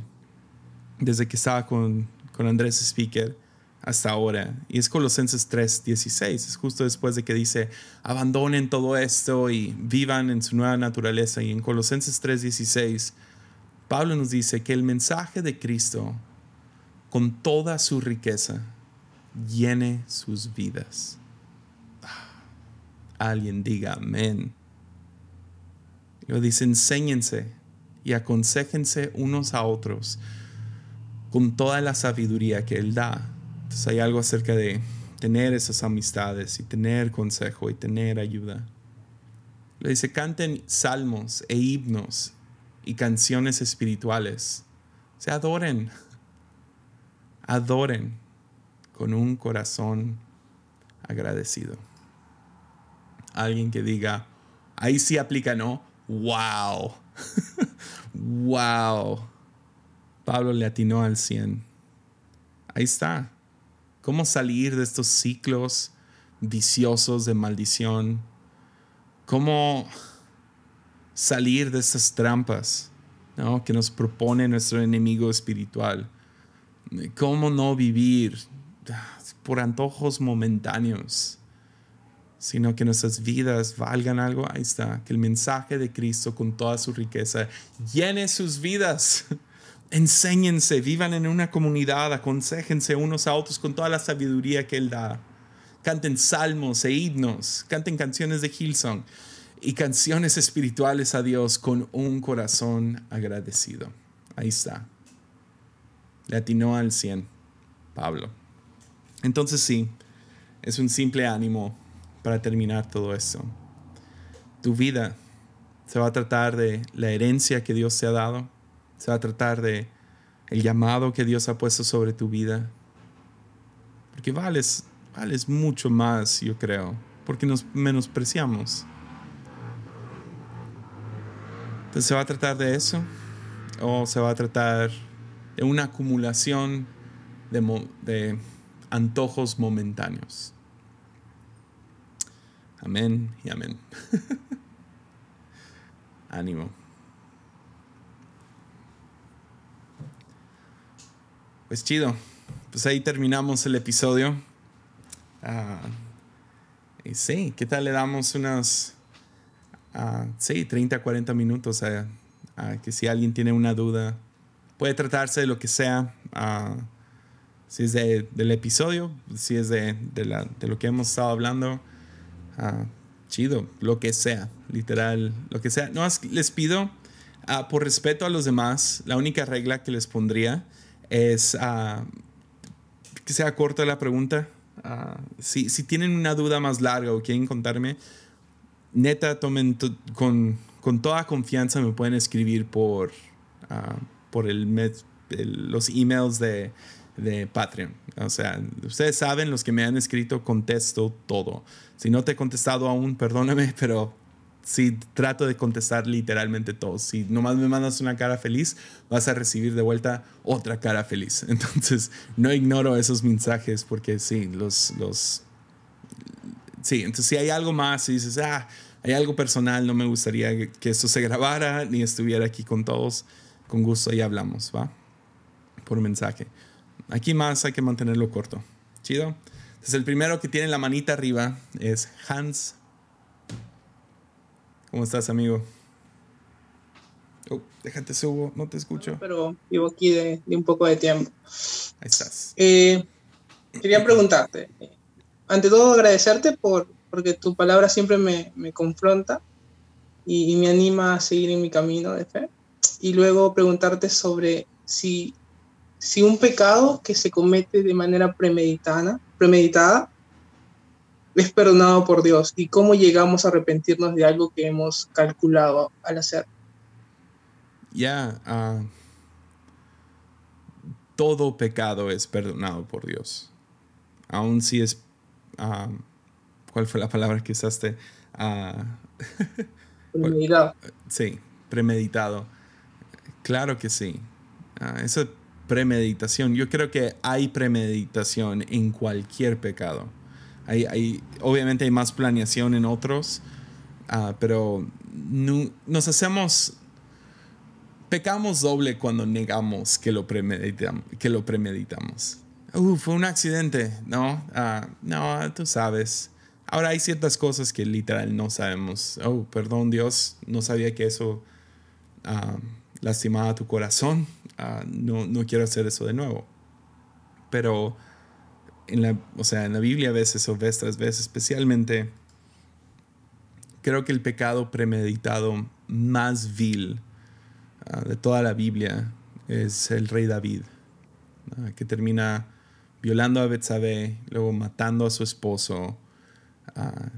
desde que estaba con, con Andrés Speaker hasta ahora. Y es Colosenses 3:16, es justo después de que dice, abandonen todo esto y vivan en su nueva naturaleza. Y en Colosenses 3:16, Pablo nos dice que el mensaje de Cristo, con toda su riqueza, llene sus vidas. Alguien diga amén. Lo dice, enséñense y aconsejense unos a otros con toda la sabiduría que Él da. Entonces hay algo acerca de tener esas amistades y tener consejo y tener ayuda. Le dice, canten salmos e himnos y canciones espirituales. Se adoren, adoren con un corazón agradecido. Alguien que diga, ahí sí aplica, ¿no? ¡Wow! ¡Wow! Pablo le atinó al 100. Ahí está. ¿Cómo salir de estos ciclos viciosos de maldición? ¿Cómo salir de estas trampas ¿no? que nos propone nuestro enemigo espiritual? ¿Cómo no vivir por antojos momentáneos, sino que nuestras vidas valgan algo? Ahí está, que el mensaje de Cristo con toda su riqueza llene sus vidas. Enséñense, vivan en una comunidad, aconsejense unos a otros con toda la sabiduría que Él da. Canten salmos e himnos, canten canciones de Hillsong y canciones espirituales a Dios con un corazón agradecido. Ahí está. Le atinó al 100, Pablo. Entonces sí, es un simple ánimo para terminar todo esto. Tu vida se va a tratar de la herencia que Dios te ha dado se va a tratar de el llamado que Dios ha puesto sobre tu vida. Porque vales, vales mucho más, yo creo, porque nos menospreciamos. Entonces, ¿se va a tratar de eso? ¿O se va a tratar de una acumulación de, de antojos momentáneos? Amén y amén. Ánimo. Pues chido. Pues ahí terminamos el episodio. Ah, y sí, ¿qué tal le damos unas, uh, sí, 30, 40 minutos a, que si alguien tiene una duda, puede tratarse de lo que sea. Ah, si es del episodio, si es de, lo que hemos estado hablando, chido, lo que sea, literal, lo que sea. No, les pido, por respeto a los demás, la única regla que les pondría es uh, que sea corta la pregunta. Uh, si, si, tienen una duda más larga o quieren contarme, neta, tomen con, con, toda confianza, me pueden escribir por, uh, por el, los emails de, de Patreon. O sea, ustedes saben, los que me han escrito, contesto todo. Si no te he contestado aún, perdóname, pero si trato de contestar literalmente todo. Si nomás me mandas una cara feliz, vas a recibir de vuelta otra cara feliz. Entonces, no ignoro esos mensajes porque sí, los, los, sí, entonces si hay algo más y dices, ah, hay algo personal, no me gustaría que esto se grabara ni estuviera aquí con todos, con gusto ahí hablamos, ¿va? Por mensaje. Aquí más hay que mantenerlo corto. ¿Chido? Entonces el primero que tiene la manita arriba es Hans ¿Cómo estás, amigo? Oh, déjate subo, no te escucho. Pero vivo aquí de, un poco de tiempo. Ahí estás. Eh, quería preguntarte, ante todo agradecerte por, porque tu palabra siempre me, confronta y, me anima a seguir en mi camino de fe. Y luego preguntarte sobre si, si un pecado que se comete de manera premeditada, premeditada es perdonado por Dios y cómo llegamos a arrepentirnos de algo que hemos calculado al hacer. Ya, ah, todo pecado es perdonado por Dios. Aun si es, ah, ¿cuál fue la palabra que usaste? Uh, premeditado. Sí, premeditado. Claro que sí. esa premeditación, yo creo que hay premeditación en cualquier pecado hay, obviamente hay más planeación en otros, ah, pero nos hacemos, pecamos doble cuando negamos que lo, premeditamos. Que lo premeditamos. Uh, fue un accidente, ¿no? Ah, no, tú sabes. Ahora hay ciertas cosas que literal no sabemos. Oh, perdón Dios, no sabía que eso uh, lastimaba tu corazón. no, no quiero hacer eso de nuevo. Pero en la, o sea, en la Biblia a veces o veces, veces, especialmente, creo que el pecado premeditado más vil ah, de toda la Biblia es el rey David, ah, que termina violando a Betsabé, luego matando a su esposo. Ah,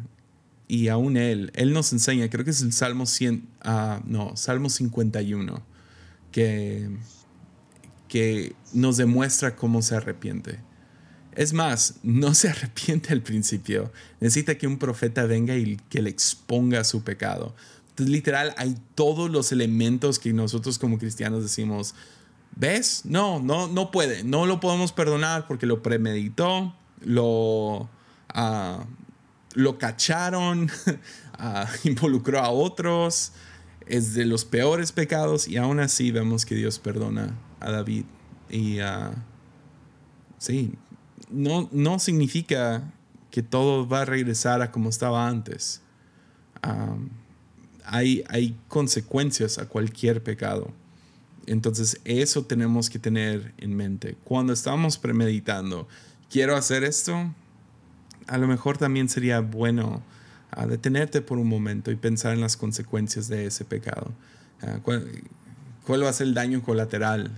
y aún él, él nos enseña, creo que es el Salmo 100, no, Salmo 51, que, que nos demuestra cómo se arrepiente. Es más, no se arrepiente al principio. Necesita que un profeta venga y que le exponga su pecado. Entonces, literal, hay todos los elementos que nosotros como cristianos decimos, ¿ves? No, no, no puede. No lo podemos perdonar porque lo premeditó, lo, ah, lo cacharon, uh, involucró a otros. Es de los peores pecados y aún así vemos que Dios perdona a David. Y uh, sí, no, significa que todo va a regresar a como estaba antes. hay, hay consecuencias a cualquier pecado. Entonces eso tenemos que tener en mente. Cuando estamos premeditando, quiero hacer esto, a lo mejor también sería bueno ah, detenerte por un momento y pensar en las consecuencias de ese pecado. Ah, ¿cuál, va a ser el daño colateral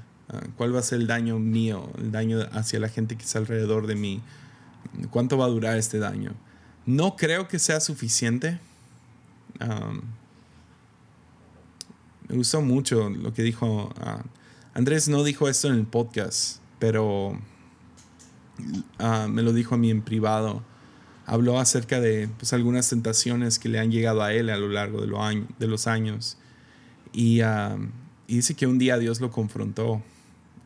¿Cuál va a ser el daño mío, el daño hacia la gente que está alrededor de mí? ¿Cuánto va a durar este daño? No creo que sea suficiente. me gustó mucho lo que dijo ah, Andrés. No dijo esto en el podcast, pero ah, me lo dijo a mí en privado. Habló acerca de pues, algunas tentaciones que le han llegado a él a lo largo de, de los años. Y, y dice que un día Dios lo confrontó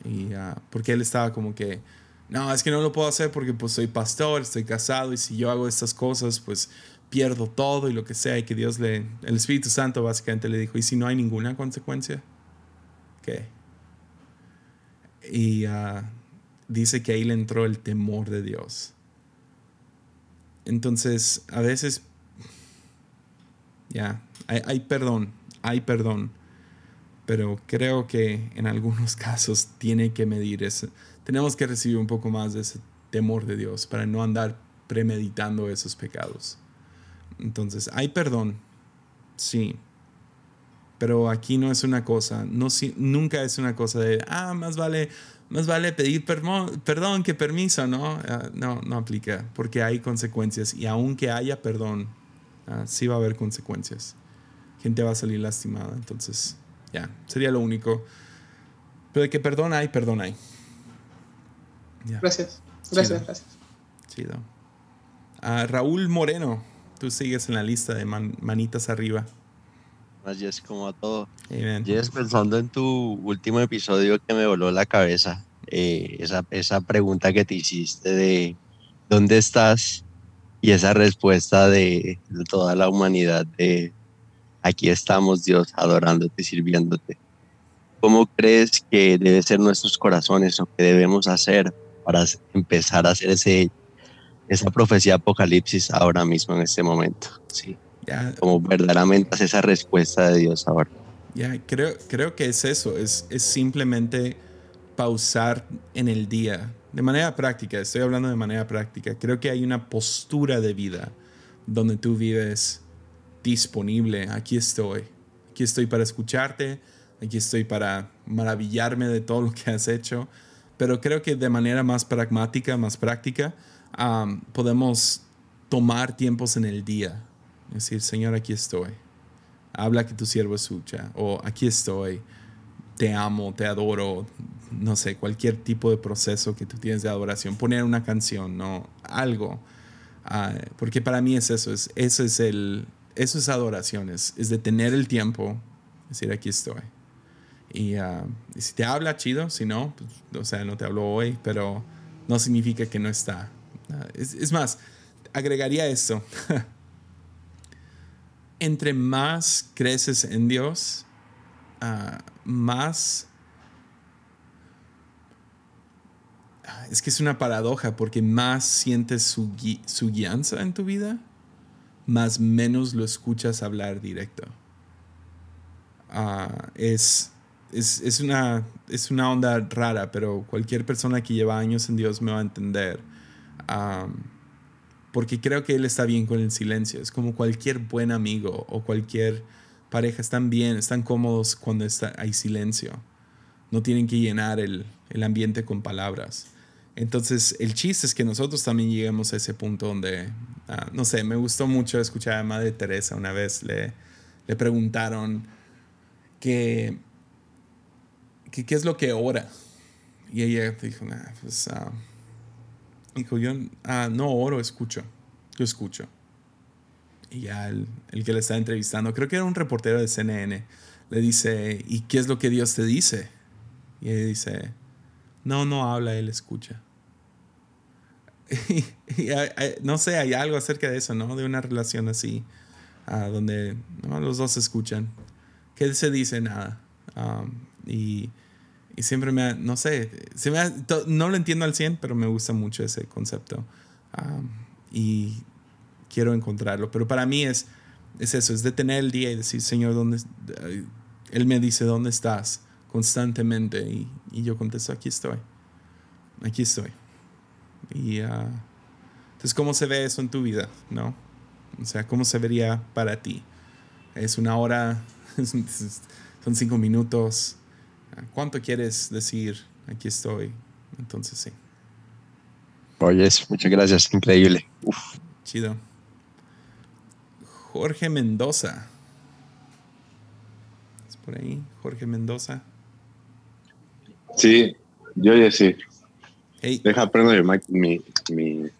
y, porque él estaba como que, no, es que no lo puedo hacer porque pues soy pastor, estoy casado y si yo hago estas cosas, pues pierdo todo y lo que sea. Y que Dios le, el Espíritu Santo básicamente le dijo, ¿y si no hay ninguna consecuencia? ¿Qué? Y ah, dice que ahí le entró el temor de Dios. Entonces, a veces, ya, hay, hay perdón, hay perdón pero creo que en algunos casos tiene que medir eso. Tenemos que recibir un poco más de ese temor de Dios para no andar premeditando esos pecados. Entonces, hay perdón, sí, pero aquí no es una cosa, no, nunca es una cosa de, ah, más vale, más vale pedir perdón que permiso, ¿no? Ah, no, no aplica, porque hay consecuencias y aunque haya perdón, ah, sí va a haber consecuencias. Gente va a salir lastimada, entonces ya, sería lo único. Pero de que perdona hay, perdona hay. Gracias. Gracias, gracias. Chido. Ah, Raúl Moreno, tú sigues en la lista de manitas arriba. Jess, como a todo. Jess, pensando en tu último episodio que me voló la cabeza, eh, esa, esa pregunta que te hiciste de ¿dónde estás? Y esa respuesta de, de toda la humanidad de aquí estamos Dios adorándote, sirviéndote. ¿Cómo crees que debe ser nuestros corazones o qué debemos hacer para empezar a hacer ese, esa profecía apocalipsis ahora mismo, en este momento? Sí. Como verdaderamente esa respuesta de Dios ahora. Ya, creo, creo que es eso, es, es simplemente pausar en el día, de manera práctica, estoy hablando de manera práctica, creo que hay una postura de vida donde tú vives disponible, aquí estoy. Aquí estoy para escucharte, aquí estoy para maravillarme de todo lo que has hecho, pero creo que de manera más pragmática, más práctica, podemos tomar tiempos en el día. Decir, Señor, aquí estoy. Habla que tu siervo escucha. O aquí estoy. Te amo, te adoro. No sé, cualquier tipo de proceso que tú tienes de adoración. Poner una canción, ¿no? Algo. Ah, porque para mí es eso. Es, eso es el, eso es adoración, es, detener el tiempo, decir, aquí estoy. Y, si te habla, chido, si no, pues, o sea, no te habló hoy, pero no significa que no está. Ah, es, más, agregaría esto. Entre más creces en Dios, ah, más... Es que es una paradoja porque más sientes su, su guianza en tu vida más menos lo escuchas hablar directo. Ah, es, es, una, es una onda rara, pero cualquier persona que lleva años en Dios me va a entender. porque creo que Él está bien con el silencio. Es como cualquier buen amigo o cualquier pareja están bien, están cómodos cuando está, hay silencio. No tienen que llenar el, el ambiente con palabras. Entonces, el chiste es que nosotros también lleguemos a ese punto donde, ah, no sé, me gustó mucho escuchar a Madre Teresa una vez, le, le preguntaron que, qué es lo que ora. Y ella dijo, pues, ah, dijo, yo ah, no oro, escucho, yo escucho. Y ya el, el que le está entrevistando, creo que era un reportero de CNN, le dice, ¿y qué es lo que Dios te dice? Y ella dice, no, no habla, él escucha. no sé, hay algo acerca de eso, ¿no? De una relación así, uh, donde los dos escuchan. ¿Qué se dice? Nada. Um, y, y, siempre me, no sé, no lo entiendo al 100, pero me gusta mucho ese concepto. Um, y quiero encontrarlo. Pero para mí es, es eso, es detener el día y decir, Señor, ¿dónde? Él me dice, ¿dónde estás? Constantemente. Y, y yo contesto, aquí estoy. Aquí estoy. Y uh, entonces, ¿cómo se ve eso en tu vida? ¿No? O sea, ¿cómo se vería para ti? Es una hora, son cinco minutos. ¿Cuánto quieres decir? Aquí estoy. Entonces, sí. Oyes, muchas gracias, increíble. Chido. Jorge Mendoza. ¿Es por ahí? Jorge Mendoza. Sí, yo ya sí. Deja prendo mi, mi,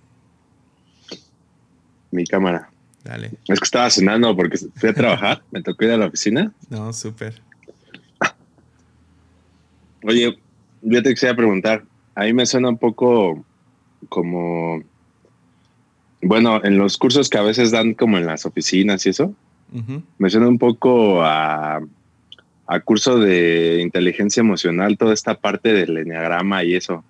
mi, cámara. Dale. Es que estaba cenando porque fui a trabajar, me tocó ir a la oficina. No, súper. Oye, yo te quisiera preguntar, a mí me suena un poco como, bueno, en los cursos que a veces dan como en las oficinas y eso, me suena un poco a, a curso de inteligencia emocional, toda esta parte del enneagrama y eso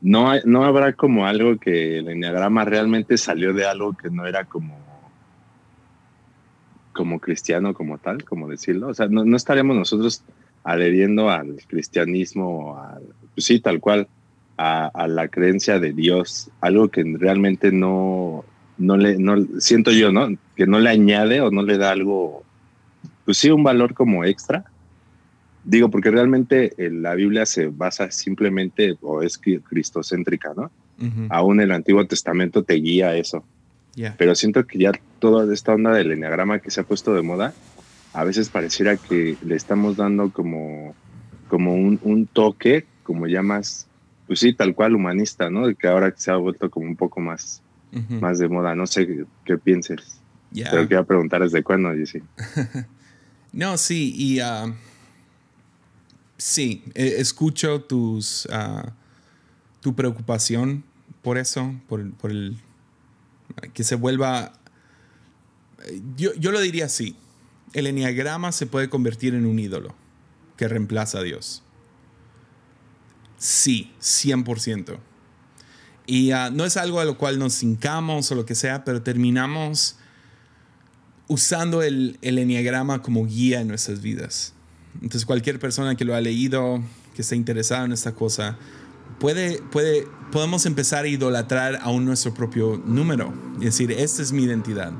no, no habrá como algo que el enneagrama realmente salió de algo que no era como como cristiano como tal, como decirlo. O sea, no, no estaríamos nosotros adheriendo al cristianismo, al, pues sí, tal cual, a, la creencia de Dios, algo que realmente no, no le, no, siento yo, ¿no? Que no le añade o no le da algo, pues sí, un valor como extra Digo, porque realmente eh, la Biblia se basa simplemente, o es cristocéntrica, ¿no? Aún el Antiguo Testamento te guía eso. Pero siento que ya toda esta onda del enneagrama que se ha puesto de moda, a veces pareciera que le estamos dando como, como un, toque, como ya más, pues sí, tal cual humanista, ¿no? Que ahora se ha vuelto como un poco más, más de moda. No sé qué, pienses. Pero quería preguntar desde cuándo, sí. no, sí, y... Uh, sí, e, escucho tus, ah, tu preocupación por eso, por, el que se vuelva... Yo, yo lo diría así, el enneagrama se puede convertir en un ídolo que reemplaza a Dios. Sí, 100%. Y ah, no es algo a lo cual nos hincamos o lo que sea, pero terminamos usando el, el enneagrama como guía en nuestras vidas. Entonces cualquier persona que lo ha leído, que esté interesado en esta cosa, puede, puede, podemos empezar a idolatrar aún nuestro propio número y decir, esta es mi identidad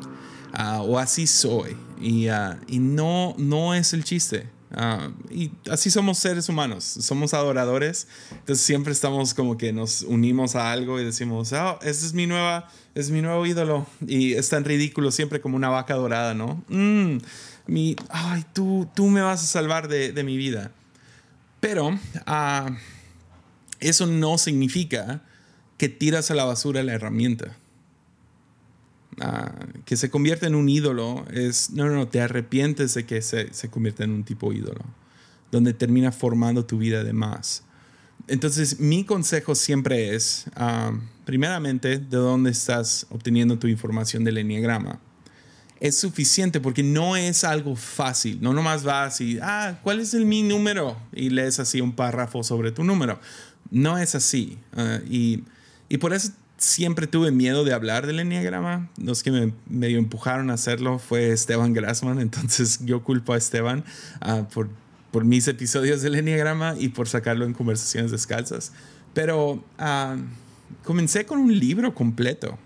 ah, o así soy. Y, ah, y, no, no es el chiste. Ah, y así somos seres humanos, somos adoradores, entonces siempre estamos como que nos unimos a algo y decimos, oh, este es mi nueva, es mi nuevo ídolo y es tan ridículo siempre como una vaca dorada, ¿no? Mm, mi, ay, tú, tú me vas a salvar de, de mi vida. Pero uh, eso no significa que tiras a la basura la herramienta. Uh, que se convierte en un ídolo es, no, no, te arrepientes de que se, se convierta en un tipo ídolo, donde termina formando tu vida de más. Entonces, mi consejo siempre es, uh, primeramente, de dónde estás obteniendo tu información del enneagrama es suficiente porque no es algo fácil. No nomás vas y, ah, ¿cuál es el mi número? Y lees así un párrafo sobre tu número. No es así. Ah, y, y, por eso siempre tuve miedo de hablar del enneagrama. Los que me medio empujaron a hacerlo fue Esteban Grassman. Entonces yo culpo a Esteban ah, por, por mis episodios del enneagrama y por sacarlo en conversaciones descalzas. Pero ah, comencé con un libro completo.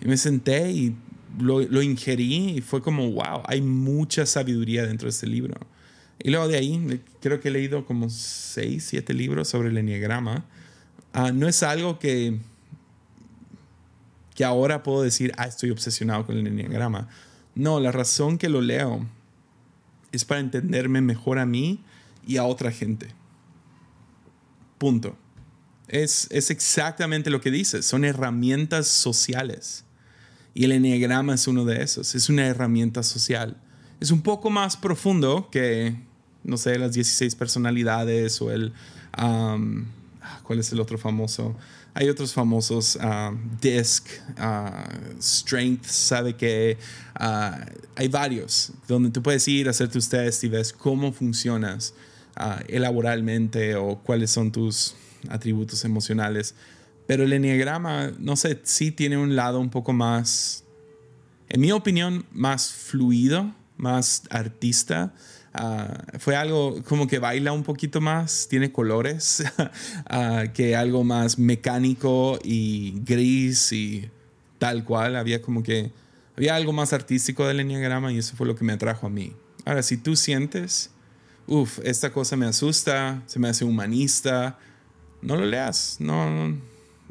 Y me senté y lo, ingerí y fue como, wow, hay mucha sabiduría dentro de este libro. Y luego de ahí, creo que he leído como seis, siete libros sobre el enneagrama. Ah, no es algo que, que ahora puedo decir, ah, estoy obsesionado con el enneagrama. No, la razón que lo leo es para entenderme mejor a mí y a otra gente. Punto. Es, es exactamente lo que dice. Son herramientas sociales. Y el enneagrama es uno de esos. Es una herramienta social. Es un poco más profundo que, no sé, las 16 personalidades o el... ¿Cuál es el otro famoso? Hay otros famosos, DISC, Strength, sabe que hay varios donde tú puedes ir a hacer tus test y ves cómo funcionas elaboralmente o cuáles son tus atributos emocionales. Pero el enneagrama, no sé, sí tiene un lado un poco más, en mi opinión, más fluido, más artista. Ah, fue algo como que baila un poquito más, tiene colores, ah, que algo más mecánico y gris y tal cual. Había como que, había algo más artístico del enneagrama y eso fue lo que me atrajo a mí. Ahora, si tú sientes, uff, esta cosa me asusta, se me hace humanista, no lo leas, no,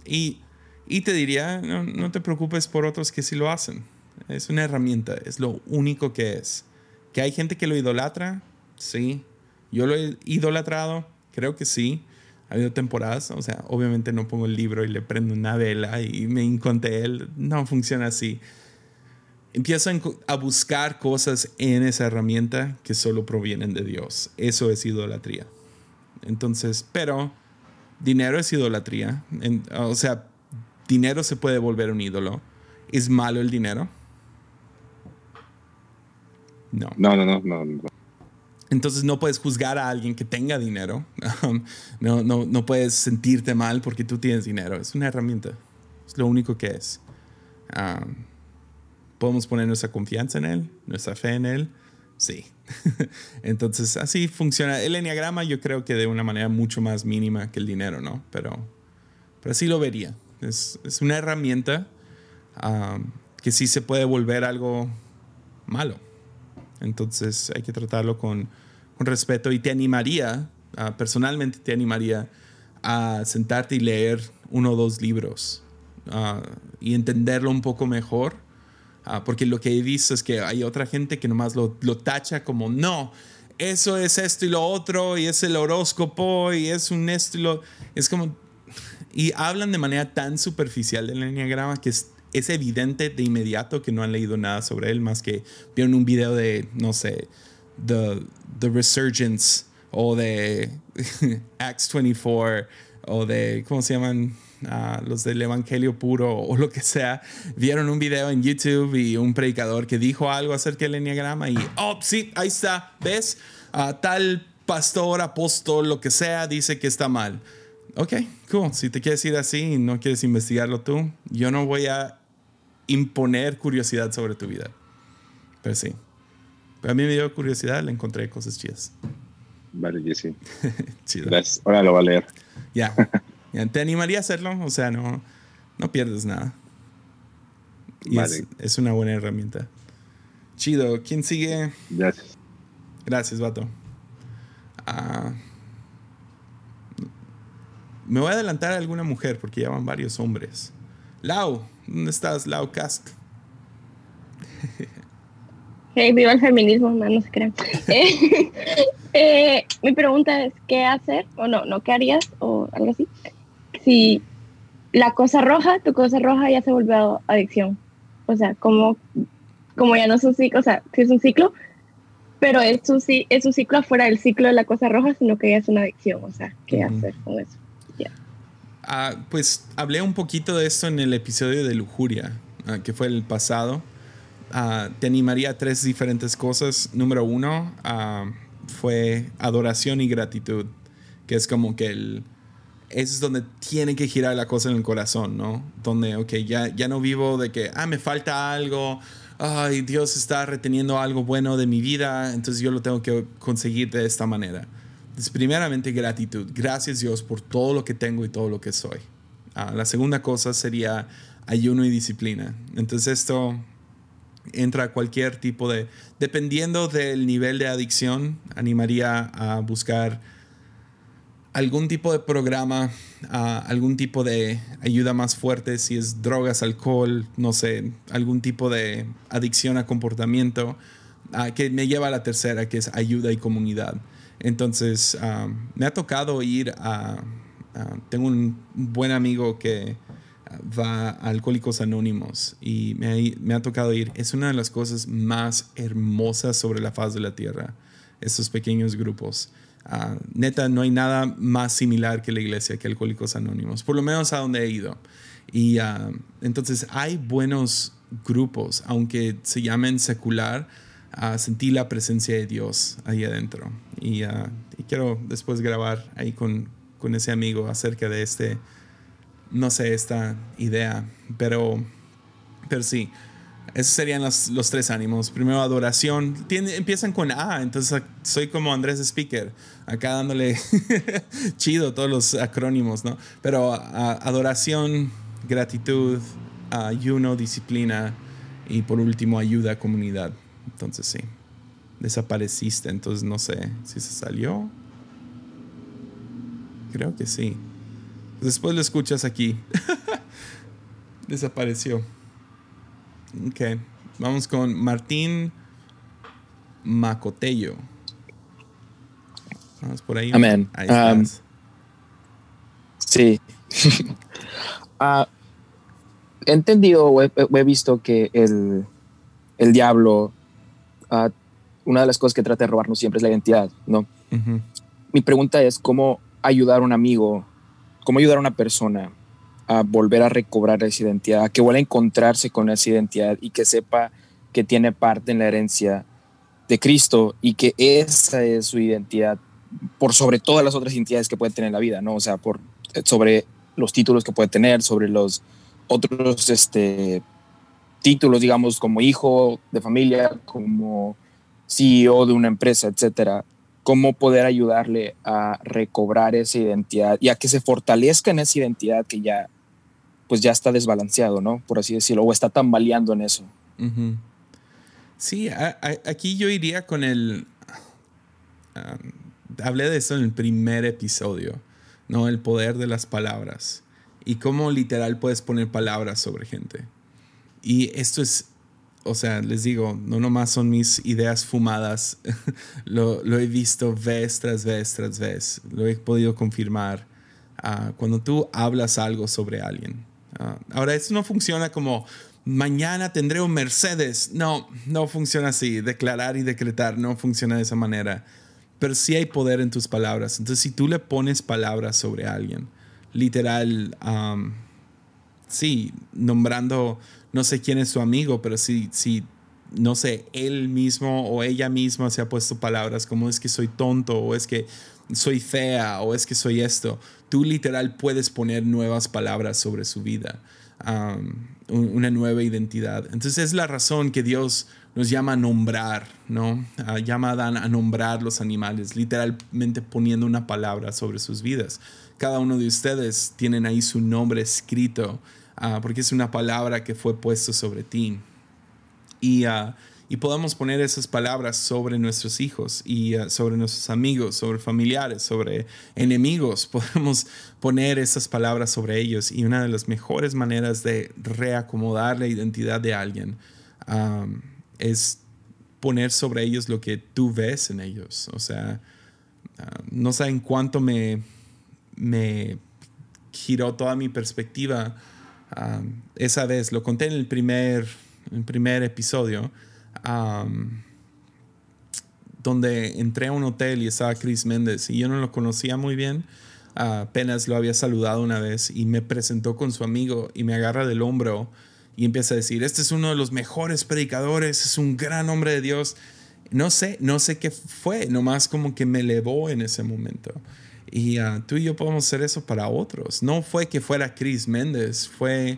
y, y, te diría, no, no, te preocupes por otros que sí lo hacen. Es una herramienta, es lo único que es. Que hay gente que lo idolatra, sí. Yo lo he idolatrado, creo que sí. Ha habido temporadas, o sea, obviamente no pongo el libro y le prendo una vela y me encontré él. No funciona así. Empiezo a buscar cosas en esa herramienta que solo provienen de Dios. Eso es idolatría. Entonces, pero dinero es idolatría. o sea, dinero se puede volver un ídolo. ¿Es malo el dinero? No. No, no, no, no. Entonces no puedes juzgar a alguien que tenga dinero. no, no, no puedes sentirte mal porque tú tienes dinero. Es una herramienta. Es lo único que es. podemos poner nuestra confianza en él, nuestra fe en él. Sí. Entonces, así funciona. El enneagrama yo creo que de una manera mucho más mínima que el dinero, ¿no? Pero, pero así lo vería. Es, es una herramienta que sí se puede volver algo malo. Entonces hay que tratarlo con, con respeto y te animaría, ah, personalmente te animaría a sentarte y leer uno o dos libros ah, y entenderlo un poco mejor Ah, porque lo que he visto es que hay otra gente que nomás lo, lo tacha como no, eso es esto y lo otro, y es el horóscopo, y es un esto y lo. Es como. Y hablan de manera tan superficial del enneagrama que es, es evidente de inmediato que no han leído nada sobre él, más que vieron un video de, no sé, The, the Resurgence o de Acts 24 o de, ¿cómo se llaman? los del Evangelio puro o lo que sea, vieron un video en YouTube y un predicador que dijo algo acerca del enneagrama y, oh, sí, ahí está, ¿ves? tal pastor, apóstol, lo que sea, dice que está mal. Ok, cool. Si te quieres ir así y no quieres investigarlo tú, yo no voy a imponer curiosidad sobre tu vida. Pero sí. Pero a mí me dio curiosidad, le encontré cosas chidas. Vale, Jesse. Chido. Gracias. Ahora lo voy a leer. Ya. ¿Te animaría a hacerlo? O sea, no, no pierdes nada. Y es, una buena herramienta. Chido. ¿Quién sigue? Gracias. Gracias, vato. Ah, me voy a adelantar a alguna mujer porque ya van varios hombres. Lau, ¿dónde estás, Lau Cast? Hey, viva el feminismo, no, se crean. Eh, eh, mi pregunta es, ¿qué hacer? O no, no, ¿qué harías? O algo así si la cosa roja, tu cosa roja ya se volvió adicción. O sea, como, como ya no es un ciclo, o sea, sí es un ciclo, pero es un, es un ciclo afuera del ciclo de la cosa roja, sino que ya es una adicción. O sea, ¿qué hacer con eso? Ah, pues hablé un poquito de esto en el episodio de Lujuria, ah, que fue el pasado. Ah, te animaría a tres diferentes cosas. Número uno fue adoración y gratitud, que es como que el, eso es donde tiene que girar la cosa en el corazón, ¿no? Donde, ok, ya, ya no vivo de que, ah, me falta algo, ay, Dios está reteniendo algo bueno de mi vida, entonces yo lo tengo que conseguir de esta manera. Primeramente, gratitud. Gracias Dios por todo lo que tengo y todo lo que soy. Ah, la segunda cosa sería ayuno y disciplina. Entonces esto entra cualquier tipo de, dependiendo del nivel de adicción, animaría a buscar algún tipo de programa, algún tipo de ayuda más fuerte, si es drogas, alcohol, no sé, algún tipo de adicción a comportamiento, que me lleva a la tercera, que es ayuda y comunidad. Entonces, me ha tocado ir a... tengo un buen amigo que va a Alcohólicos Anónimos y me ha, tocado ir. Es una de las cosas más hermosas sobre la faz de la tierra, estos pequeños grupos. Ah, neta, no hay nada más similar que la iglesia, que Alcohólicos Anónimos, por lo menos a donde he ido. Y ah, entonces hay buenos grupos, aunque se llamen secular, uh, sentí la presencia de Dios ahí adentro. Y, y quiero después grabar ahí con, con ese amigo acerca de este no sé, esta idea, pero, pero sí, esos serían los, los tres ánimos. Primero, adoración. empiezan con A, entonces soy como Andrés Speaker, acá dándole chido todos los acrónimos, ¿no? Pero adoración, gratitud, ayuno, disciplina y por último, ayuda a comunidad. Entonces, sí, desapareciste, entonces no sé si se salió. Creo que sí. Después lo escuchas aquí. Desapareció. Ok. Vamos con Martín Macotello. Vamos por ahí. Amén. Um, sí. Ah, he entendido o he, visto que el, el diablo, uh, una de las cosas que trata de robarnos siempre es la identidad, ¿no? Mi pregunta es cómo ayudar a un amigo cómo ayudar a una persona a volver a recobrar esa identidad, a que vuelva a encontrarse con esa identidad y que sepa que tiene parte en la herencia de Cristo y que esa es su identidad por sobre todas las otras identidades que puede tener en la vida, ¿no? O sea, por sobre los títulos que puede tener, sobre los otros este, títulos, digamos, como hijo de familia, como CEO de una empresa, etcétera cómo poder ayudarle a recobrar esa identidad y a que se fortalezca en esa identidad que ya pues ya está desbalanceado, ¿no? Por así decirlo, o está tambaleando en eso. Sí, aquí yo iría con el... hablé de eso en el primer episodio, ¿no? El poder de las palabras y cómo literal puedes poner palabras sobre gente. Y esto es o sea, les digo, no nomás son mis ideas fumadas, lo, he visto vez tras vez tras vez, lo he podido confirmar. Ah, cuando tú hablas algo sobre alguien. Ah, ahora, eso no funciona como mañana tendré un Mercedes. No, no funciona así. Declarar y decretar no funciona de esa manera. Pero sí hay poder en tus palabras. Entonces, si tú le pones palabras sobre alguien, literal, sí, nombrando no sé quién es su amigo, pero si, si, no sé, él mismo o ella misma se ha puesto palabras como es que soy tonto o es que soy fea o es que soy esto, tú literal puedes poner nuevas palabras sobre su vida, una nueva identidad. Entonces es la razón que Dios nos llama a nombrar, ¿no? Uh, llama a Adán a nombrar los animales, literalmente poniendo una palabra sobre sus vidas. Cada uno de ustedes tienen ahí su nombre escrito Ah, porque es una palabra que fue puesto sobre ti. Y, uh, y podamos poner esas palabras sobre nuestros hijos y ah, sobre nuestros amigos, sobre familiares, sobre enemigos. Podemos poner esas palabras sobre ellos. Y una de las mejores maneras de reacomodar la identidad de alguien es poner sobre ellos lo que tú ves en ellos. O sea, no saben cuánto me, me giró toda mi perspectiva esa vez, lo conté en el primer, primer episodio, donde entré a un hotel y estaba Chris Méndez y yo no lo conocía muy bien. apenas lo había saludado una vez y me presentó con su amigo y me agarra del hombro y empieza a decir, este es uno de los mejores predicadores, es un gran hombre de Dios. No sé, no sé qué fue, nomás como que me elevó en ese momento. Y ah, tú y yo podemos hacer eso para otros. No fue que fuera Chris Méndez, fue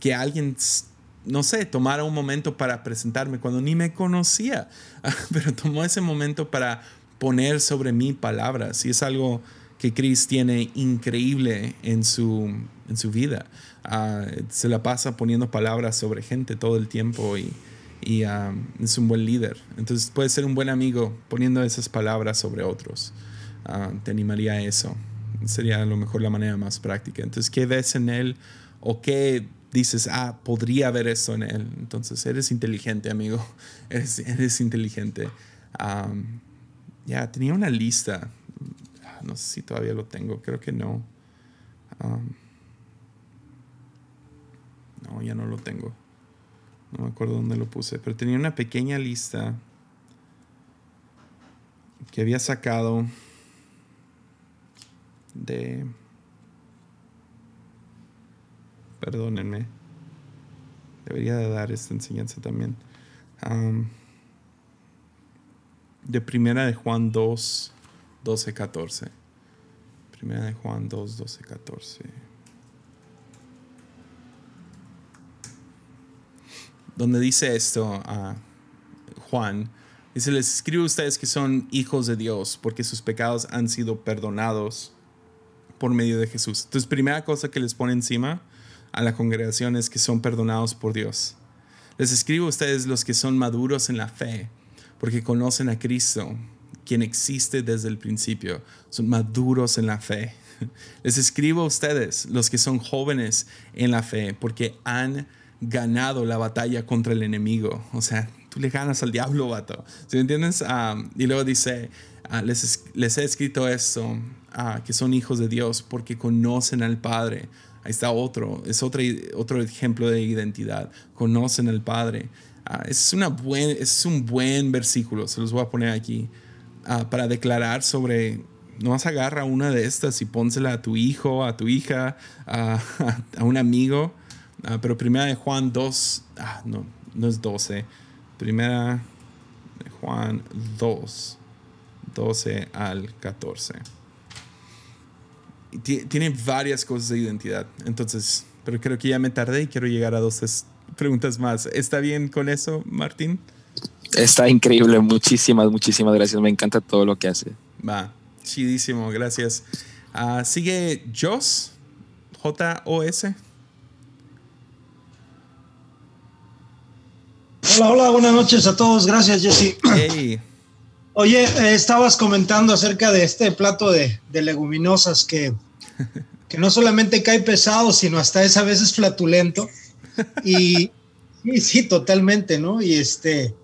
que alguien, no sé, tomara un momento para presentarme cuando ni me conocía, pero tomó ese momento para poner sobre mí palabras. Y es algo que Chris tiene increíble en su, en su vida. Ah, se la pasa poniendo palabras sobre gente todo el tiempo y, um, es un buen líder. Entonces puede ser un buen amigo poniendo esas palabras sobre otros. Uh, te animaría a eso. Sería a lo mejor la manera más práctica. Entonces, ¿qué ves en él? ¿O qué dices, ah, podría haber eso en él? Entonces, eres inteligente, amigo. Eres, eres inteligente. Ya, tenía una lista. No sé si todavía lo tengo. Creo que no. No, ya no lo tengo. No me acuerdo dónde lo puse, pero tenía una pequeña lista que había sacado de... Perdónenme. Debería de dar esta enseñanza también. de primera de Juan 2, 12, 14. Primera de Juan 2, 12, 14. donde dice esto a Juan, dice, les escribo a ustedes que son hijos de Dios porque sus pecados han sido perdonados por medio de Jesús. Entonces, primera cosa que les pone encima a la congregación es que son perdonados por Dios. Les escribo a ustedes los que son maduros en la fe porque conocen a Cristo, quien existe desde el principio. Son maduros en la fe. Les escribo a ustedes los que son jóvenes en la fe porque han ganado la batalla contra el enemigo. O sea, tú le ganas al diablo, vato. ¿Sí me entiendes? Ah, y luego dice, ah, les, les, he escrito esto, ah, que son hijos de Dios porque conocen al Padre. Ahí está otro, es otro, otro ejemplo de identidad. Conocen al Padre. es, una buen, es un buen versículo, se los voy a poner aquí, para declarar sobre no vas a agarrar una de estas y pónsela a tu hijo, a tu hija, a, un amigo Ah, pero primera de Juan 2, ah, no, no es 12. Primera de Juan 2, 12 al 14. Tiene varias cosas de identidad. Entonces, pero creo que ya me tardé y quiero llegar a dos preguntas más. ¿Está bien con eso, Martín? Está increíble. Muchísimas, muchísimas gracias. Me encanta todo lo que hace. Va, chidísimo. Gracias. Ah, sigue Jos, J-O-S. Hola, hola, buenas noches a todos. Gracias, Jesse. Oye, eh, estabas comentando acerca de este plato de, leguminosas que, que, no solamente cae pesado, sino hasta es a veces flatulento. Y sí, sí, totalmente, ¿no? Y este,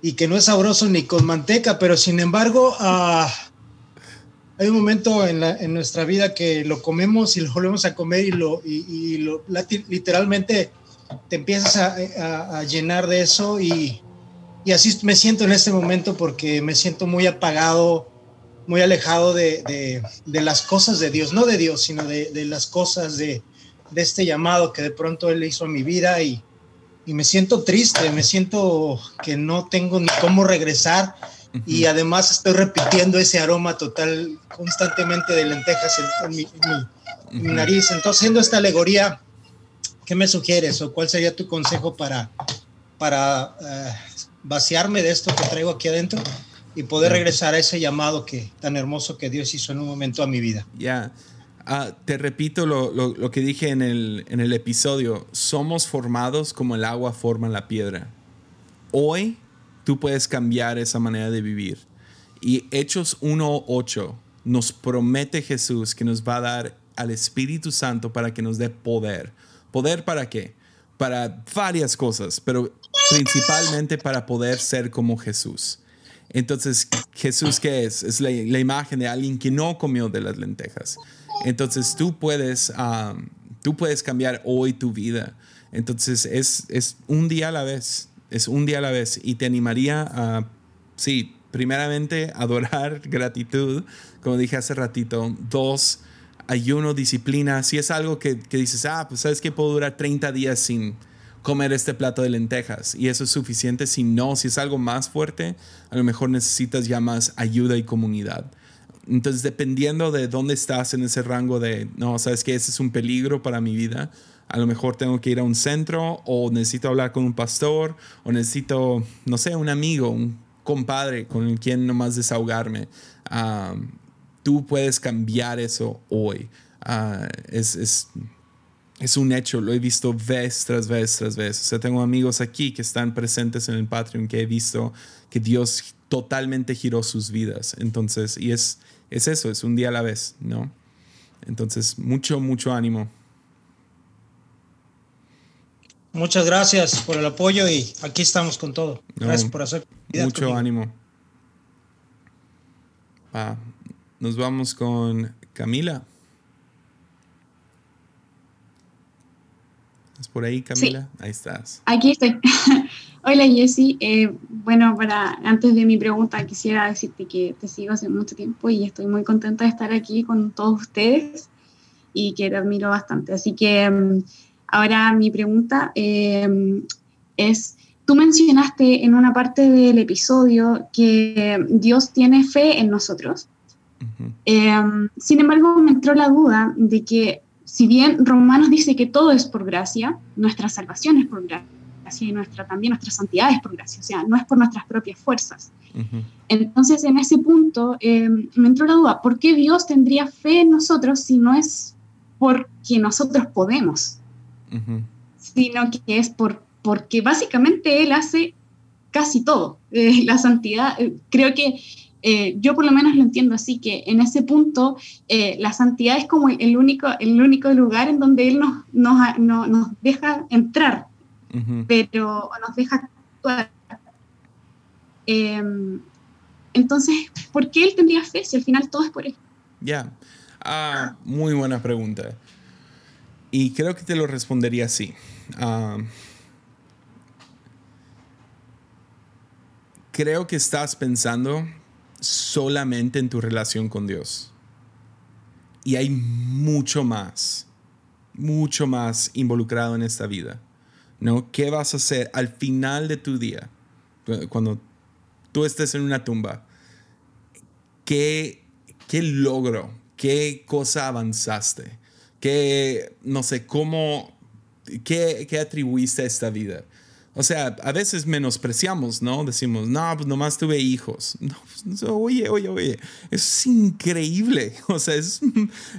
y que no es sabroso ni con manteca, pero sin embargo, ah, hay un momento en, en, nuestra vida que lo comemos y lo volvemos a comer y lo, y, lo literalmente te empiezas a, llenar de eso y, así me siento en este momento porque me siento muy apagado, muy alejado de, las cosas de Dios, no de Dios, sino de, las cosas de, este llamado que de pronto Él hizo a mi vida y, me siento triste, me siento que no tengo ni cómo regresar. Y además estoy repitiendo ese aroma total constantemente de lentejas en, mi, nariz. Entonces, siendo esta alegoría, ¿Qué me sugieres o cuál sería tu consejo para, para eh, vaciarme de esto que traigo aquí adentro y poder regresar a ese llamado que tan hermoso que Dios hizo en un momento a mi vida? Ya, ah, te repito lo, lo, lo, que dije en el, en el episodio, somos formados como el agua forma la piedra. Hoy tú puedes cambiar esa manera de vivir. Y Hechos 1.8 nos promete Jesús que nos va a dar al Espíritu Santo para que nos dé poder ¿Poder para qué? Para varias cosas, pero principalmente para poder ser como Jesús. Entonces, Jesús, ¿qué es? Es la, imagen de alguien que no comió de las lentejas. Entonces, tú puedes, tú puedes cambiar hoy tu vida. Entonces, es, es un día a la vez. Es un día a la vez. Y te animaría a, sí, primeramente, adorar gratitud, como dije hace ratito. Dos, ayuno, disciplina, si es algo que, dices, ah, pues sabes que puedo durar 30 días sin comer este plato de lentejas y eso es suficiente, si no, si es algo más fuerte, a lo mejor necesitas ya más ayuda y comunidad. Entonces, dependiendo de dónde estás en ese rango de, no, sabes que ese es un peligro para mi vida, a lo mejor tengo que ir a un centro o necesito hablar con un pastor o necesito, no sé, un amigo, un compadre con el quien nomás desahogarme. tú puedes cambiar eso hoy. Ah, es un hecho, lo he visto vez tras vez tras vez. O sea, tengo amigos aquí que están presentes en el Patreon que he visto que Dios totalmente giró sus vidas. Entonces, y es, es eso, es un día a la vez, ¿no? Entonces, mucho, mucho ánimo. Muchas gracias por el apoyo y aquí estamos con todo. Gracias por hacer. Mucho ánimo. nos vamos con Camila. ¿Es por ahí, Camila? Ahí estás. Aquí estoy. Hola, Jessy. Eh, bueno, para antes de mi pregunta, quisiera decirte que te sigo hace mucho tiempo y estoy muy contenta de estar aquí con todos ustedes y que te admiro bastante. Así que mm, ahora mi pregunta eh, es, tú mencionaste en una parte del episodio que Dios tiene fe en nosotros. Eh, sin embargo, me entró la duda de que si bien Romanos dice que todo es por gracia, nuestra salvación es por gracia y nuestra, también nuestra santidad es por gracia, o sea, no es por nuestras propias fuerzas. Entonces, en ese punto eh, me entró la duda, ¿por qué Dios tendría fe en nosotros si no es porque nosotros podemos? Sino que es por, porque básicamente Él hace casi todo. Eh, la santidad, eh, creo que eh, yo por lo menos lo entiendo así, que en ese punto eh, la santidad es como el único, el único lugar en donde Él nos, nos, nos deja entrar, pero nos deja actuar. Em, entonces, ¿por qué Él tendría fe si al final todo es por Él? Ya, ah, muy buena pregunta. Y creo que te lo respondería así. Ah, creo que estás pensando solamente en tu relación con Dios. Y hay mucho más, mucho más involucrado en esta vida. ¿No? ¿Qué vas a hacer al final de tu día? Cuando tú estés en una tumba. ¿Qué, qué logro? ¿Qué cosa avanzaste? ¿Qué, no sé, cómo, qué, qué atribuiste a esta vida? O sea, a veces menospreciamos, ¿no? Decimos, no, pues nomás tuve hijos. Pues, oye, oye, oye, es increíble. O sea, es,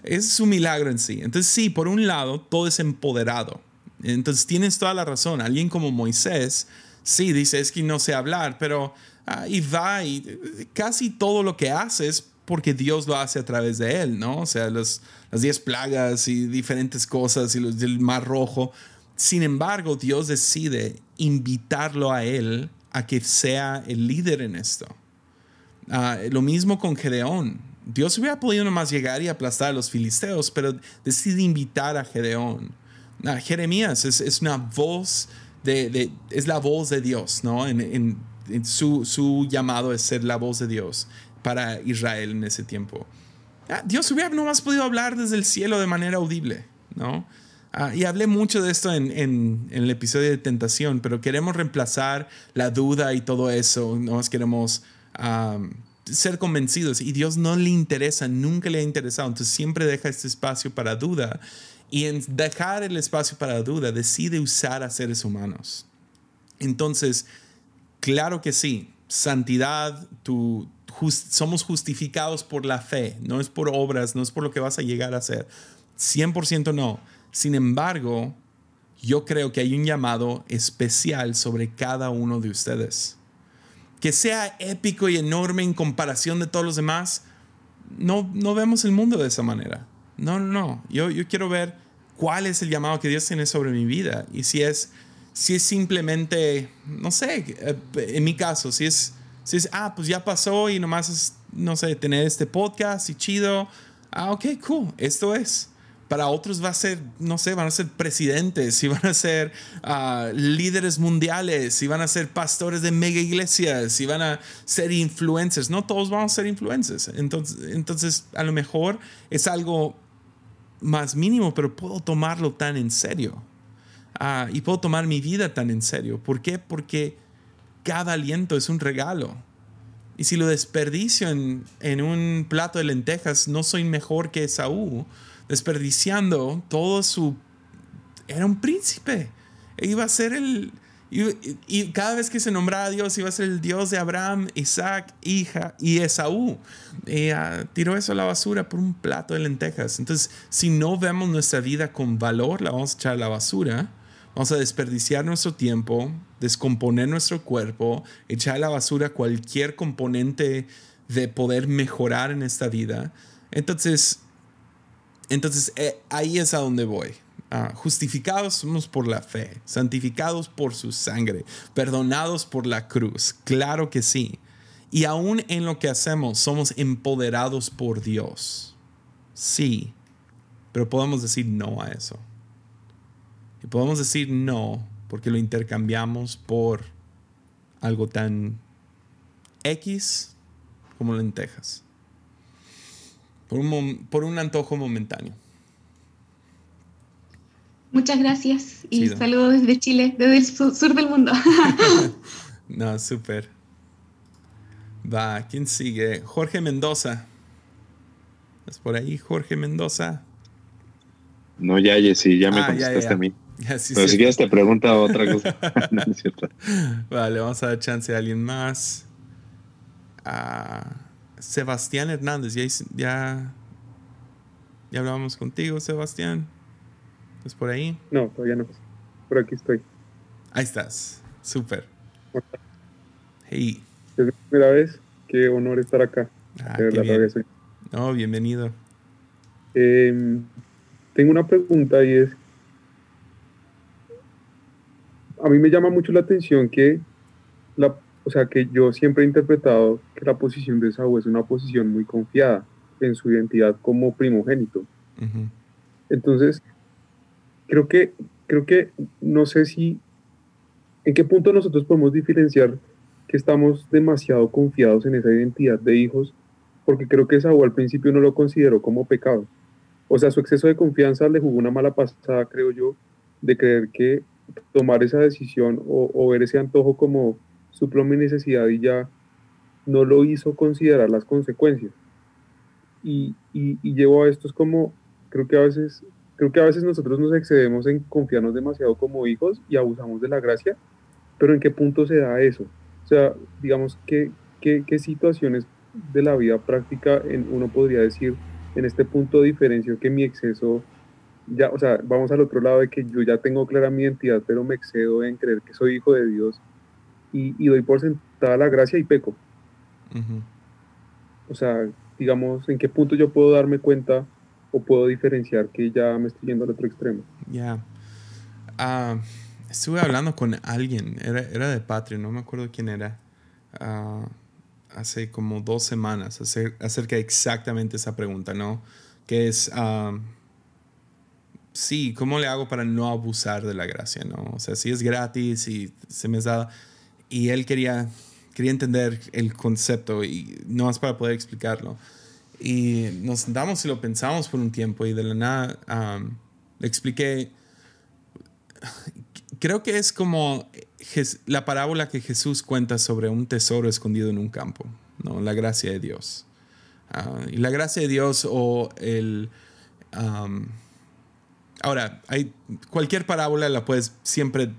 es un milagro en sí. Entonces, sí, por un lado, todo es empoderado. Entonces, tienes toda la razón. Alguien como Moisés, sí, dice, es que no sé hablar, pero ahí va y casi todo lo que hace es porque Dios lo hace a través de él, ¿no? O sea, las diez plagas y diferentes cosas y los del mar rojo sin embargo, Dios decide invitarlo a él a que sea el líder en esto. Ah, lo mismo con Gedeón. Dios hubiera podido nomás llegar y aplastar a los filisteos, pero decide invitar a Gedeón. Ah, Jeremías es, una voz de, es la voz de Dios, ¿no? En, su, su, llamado es ser la voz de Dios para Israel en ese tiempo. Ah, Dios hubiera nomás podido hablar desde el cielo de manera audible, ¿no? Ah, y hablé mucho de esto en, el episodio de tentación, pero queremos reemplazar la duda y todo eso. Nos queremos ser convencidos y Dios no le interesa, nunca le ha interesado. Entonces siempre deja este espacio para duda y en dejar el espacio para duda decide usar a seres humanos. Entonces, claro que sí, santidad, tu, somos justificados por la fe, no es por obras, no es por lo que vas a llegar a hacer. 100% no sin embargo, yo creo que hay un llamado especial sobre cada uno de ustedes. Que sea épico y enorme en comparación de todos los demás, no, no vemos el mundo de esa manera. No, no, no. Yo, yo quiero ver cuál es el llamado que Dios tiene sobre mi vida. Y si es, si es simplemente, no sé, en mi caso, si es, si es, ah, pues ya pasó y nomás es, no sé, tener este podcast y chido. Ah, ok, cool, esto es para otros va a ser, no sé, van a ser presidentes, y van a ser ah, líderes mundiales, y van a ser pastores de mega iglesias, y van a ser influencers. No todos vamos a ser influencers. Entonces, entonces a lo mejor es algo más mínimo, pero puedo tomarlo tan en serio. Ah, y puedo tomar mi vida tan en serio. ¿Por qué? Porque cada aliento es un regalo. Y si lo desperdicio en un plato de lentejas, no soy mejor que Saúl desperdiciando todo su... Era un príncipe. E iba a ser el... Y, cada vez que se nombraba a Dios iba a ser el Dios de Abraham, Isaac, hija y Esaú. Y ah, tiró eso a la basura por un plato de lentejas. Entonces, si no vemos nuestra vida con valor, la vamos a echar a la basura. Vamos a desperdiciar nuestro tiempo, descomponer nuestro cuerpo, echar a la basura cualquier componente de poder mejorar en esta vida. Entonces, entonces eh, ahí es a donde voy. Ah, justificados somos por la fe, santificados por su sangre, perdonados por la cruz, claro que sí. Y aún en lo que hacemos somos empoderados por Dios. Sí, pero podemos decir no a eso. Y podemos decir no porque lo intercambiamos por algo tan X como lentejas. Por un, por un antojo momentáneo. Muchas gracias y saludos desde Chile, desde el sur, del mundo. no, súper. Va, ¿quién sigue? Jorge Mendoza. ¿Es por ahí, Jorge Mendoza? No, ya, sí, ya me ah, contestaste a mí. Pero si quieres te pregunta otra cosa. no, es cierto. Vale, vamos a dar chance a alguien más. Sebastián Hernández, ya, ya, ya hablábamos contigo, Sebastián. ¿Es por ahí? No, todavía no. Por aquí estoy. Ahí estás. Súper. Hey. Es la primera vez. Qué honor estar acá. Ah, verdad, soy. No, bienvenido. Em, tengo una pregunta y es, a mí me llama mucho la atención que, la, o sea, que yo siempre he interpretado que la posición de Saúl es una posición muy confiada en su identidad como primogénito. Entonces, creo que, creo que no sé si, en qué punto nosotros podemos diferenciar que estamos demasiado confiados en esa identidad de hijos, porque creo que Saúl al principio no lo consideró como pecado. O sea, su exceso de confianza le jugó una mala pasada, creo yo, de creer que tomar esa decisión o, ver ese antojo como su propia necesidad y ya no lo hizo considerar las consecuencias. Y, y, llevo a esto es como, creo que a veces Creo que a veces nosotros nos excedemos en confiarnos demasiado como hijos y abusamos de la gracia, pero ¿en qué punto se da eso? O sea, digamos, ¿qué, qué, qué situaciones de la vida práctica en, uno podría decir, en este punto diferencio que mi exceso, ya, o sea, vamos al otro lado de que yo ya tengo clara mi identidad, pero me excedo en creer que soy hijo de Dios y, y doy por sentada la gracia y peco. O sea, digamos, ¿en qué punto yo puedo darme cuenta o puedo diferenciar que ya me estoy yendo al otro extremo. Ya. Ah, estuve hablando con alguien, era, era, de Patreon, no me acuerdo quién era, uh, hace como dos semanas, acerca de exactamente esa pregunta, ¿no? Que es, uh, sí, ¿cómo le hago para no abusar de la gracia, ¿no? O sea, si es gratis y se me da... Y él quería, quería entender el concepto y no más para poder explicarlo. Y nos sentamos y lo pensamos por un tiempo y de la nada le expliqué, creo que es como la parábola que Jesús cuenta sobre un tesoro escondido en un campo, ¿no? la gracia de Dios. Ah, y la gracia de Dios o el... ahora, hay, cualquier parábola la puedes siempre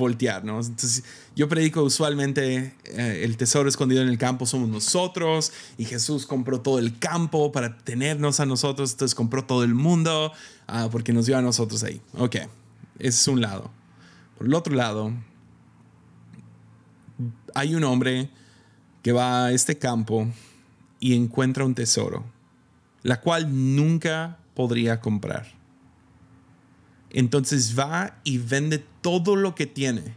voltear, ¿no? Entonces, yo predico usualmente eh, el tesoro escondido en el campo somos nosotros y Jesús compró todo el campo para tenernos a nosotros, entonces compró todo el mundo ah, porque nos dio a nosotros ahí. Ok, ese es un lado. Por el otro lado, hay un hombre que va a este campo y encuentra un tesoro, la cual nunca podría comprar. Entonces va y vende todo lo que tiene.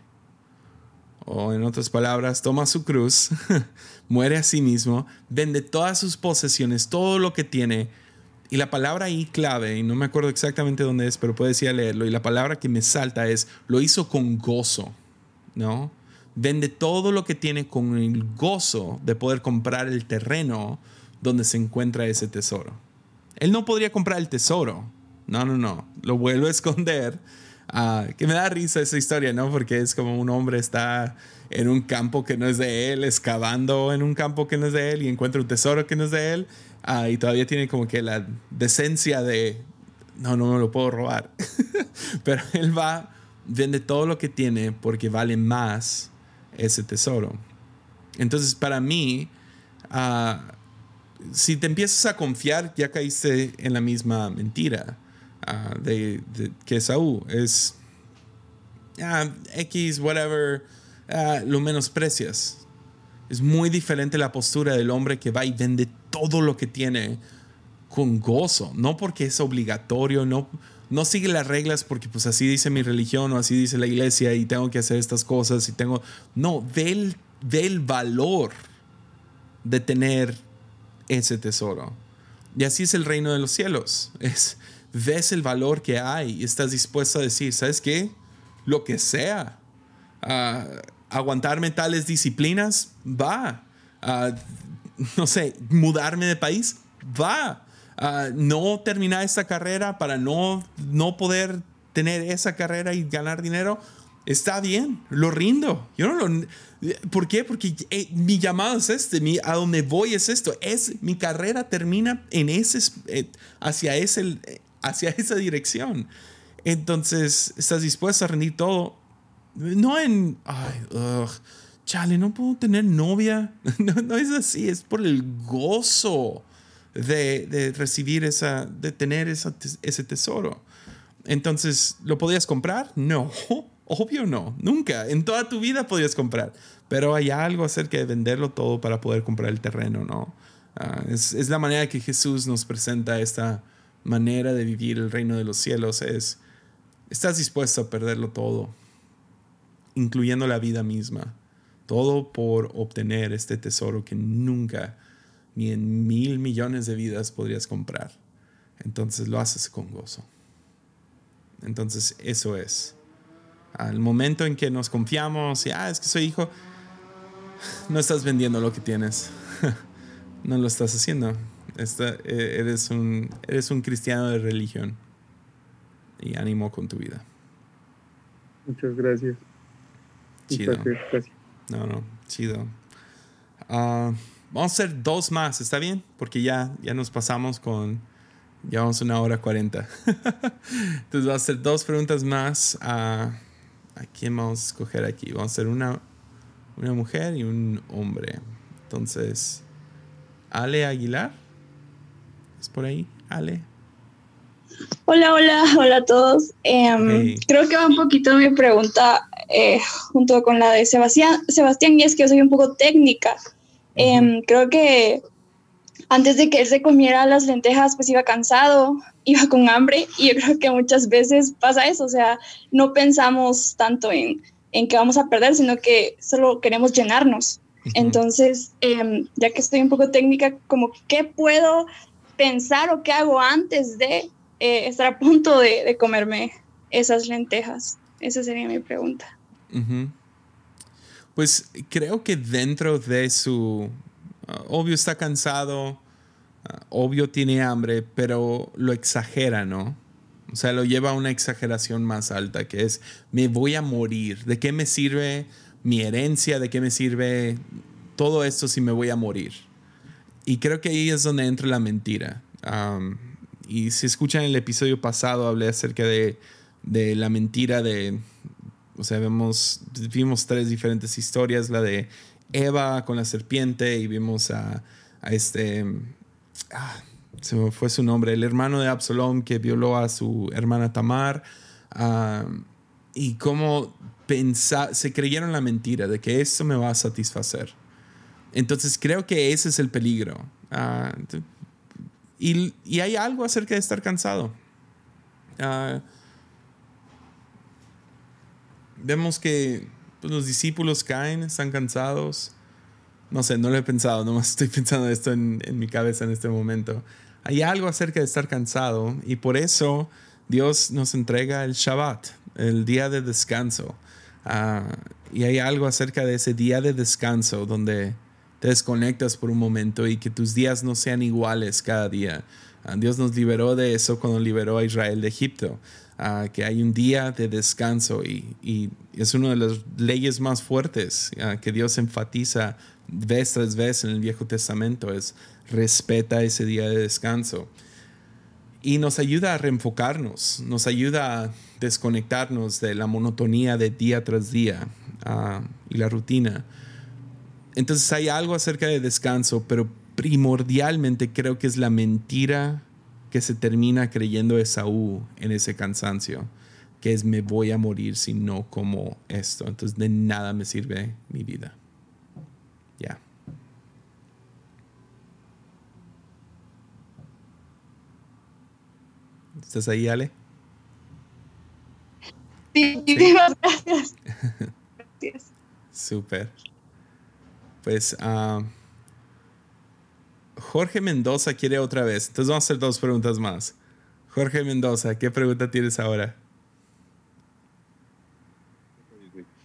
O en otras palabras, toma su cruz, muere a sí mismo, vende todas sus posesiones, todo lo que tiene. Y la palabra ahí clave, y no me acuerdo exactamente dónde es, pero puedes ir leerlo, y la palabra que me salta es, lo hizo con gozo, ¿no? Vende todo lo que tiene con el gozo de poder comprar el terreno donde se encuentra ese tesoro. Él no podría comprar el tesoro, no, no, no. Lo vuelvo a esconder. Ah, que me da risa esa historia, ¿no? Porque es como un hombre está en un campo que no es de él, excavando en un campo que no es de él y encuentra un tesoro que no es de él. Ah, y todavía tiene como que la decencia de, no, no me lo puedo robar. Pero él va, vende todo lo que tiene porque vale más ese tesoro. Entonces, para mí, ah, si te empiezas a confiar, ya caíste en la misma mentira ah, de, que Saúl. Es ah, X, whatever, lo menosprecias. Es muy diferente la postura del hombre que va y vende todo lo que tiene con gozo, no porque es obligatorio, no, no sigue las reglas porque pues así dice mi religión o así dice la iglesia y tengo que hacer estas cosas y tengo... No, ve el, ve el valor de tener ese tesoro. Y así es el reino de los cielos. Es, ves el valor que hay y estás dispuesto a decir, ¿sabes qué? Lo que sea. Uh, aguantarme tales disciplinas, va. Uh, no sé, mudarme de país, va. Uh, no terminar esta carrera para no, no poder tener esa carrera y ganar dinero, está bien, lo rindo. Yo no lo, ¿Por qué? Porque eh, mi llamado es este, mi, a donde voy es esto. Es, mi carrera termina en ese, eh, hacia, ese, hacia esa dirección. Entonces, ¿estás dispuesto a rendir todo? No en, ay, chale, no puedo tener novia. No, no, es así, es por el gozo de, de recibir esa, de tener esa, ese tesoro. Entonces, ¿lo podías comprar? No, obvio no, nunca. En toda tu vida podías comprar. Pero hay algo acerca de venderlo todo para poder comprar el terreno, ¿no? Ah, es, es, la manera que Jesús nos presenta esta manera de vivir el reino de los cielos. Es, estás dispuesto a perderlo todo, incluyendo la vida misma. Todo por obtener este tesoro que nunca, ni en mil millones de vidas podrías comprar. Entonces lo haces con gozo. Entonces eso es. Al momento en que nos confiamos y, ah, es que soy hijo, no estás vendiendo lo que tienes. no lo estás haciendo. Eh, eres, un, eres un cristiano de religión. Y ánimo con tu vida. Muchas gracias. Chido. No, no, chido. Ah, vamos a hacer dos más, ¿está bien? Porque ya, ya nos pasamos con. Llevamos una hora cuarenta. Entonces, vamos a hacer dos preguntas más. ¿A quién vamos a escoger aquí? Vamos a hacer una una mujer y un hombre. Entonces, Ale Aguilar, ¿es por ahí? Ale. Hola, hola, hola a todos. Em, creo que va un poquito mi pregunta eh, junto con la de Sebastián, Sebastián, y es que yo soy un poco técnica. Em, creo que antes de que él se comiera las lentejas, pues iba cansado, iba con hambre, y yo creo que muchas veces pasa eso, o sea, no pensamos tanto en en que vamos a perder, sino que solo queremos llenarnos. Entonces, em, ya que estoy un poco técnica, como qué puedo pensar o qué hago antes de eh, estar a punto de, comerme esas lentejas. Esa sería mi pregunta. Pues creo que dentro de su... Ah, obvio está cansado, ah, obvio tiene hambre, pero lo exagera, ¿no? O sea, lo lleva a una exageración más alta, que es, me voy a morir. ¿De qué me sirve mi herencia? ¿De qué me sirve todo esto si me voy a morir? Y creo que ahí es donde entra la mentira. y si escuchan el episodio pasado, hablé acerca de, la mentira de... O sea, vemos, vimos tres diferentes historias, la de Eva con la serpiente y vimos a, este... Ah, se me fue su nombre, el hermano de Absalom que violó a su hermana Tamar, y cómo se creyeron la mentira de que esto me va a satisfacer. Entonces creo que ese es el peligro. Ah, y, hay algo acerca de estar cansado. Ah, vemos que pues, los discípulos caen, están cansados. No sé, no lo he pensado, nomás estoy pensando esto en, en mi cabeza en este momento. Hay algo acerca de estar cansado y por eso Dios nos entrega el Shabbat, el día de descanso. Ah, y hay algo acerca de ese día de descanso donde te desconectas por un momento y que tus días no sean iguales cada día. Ah, Dios nos liberó de eso cuando liberó a Israel de Egipto, ah, que hay un día de descanso y, es una de las leyes más fuertes que Dios enfatiza vez tras vez en el Viejo Testamento, es respeta ese día de descanso. y nos ayuda a reenfocarnos, nos ayuda a desconectarnos de la monotonía de día tras día ah, y la rutina. Entonces hay algo acerca de descanso, pero primordialmente creo que es la mentira que se termina creyendo Esaú en ese cansancio, que es me voy a morir si no como esto. Entonces de nada me sirve mi vida. Ya. ¿Estás ahí, Ale? Sí, muchísimas gracias. gracias. Súper. Pues uh, Jorge Mendoza quiere otra vez. Entonces vamos a hacer dos preguntas más. Jorge Mendoza, ¿qué pregunta tienes ahora?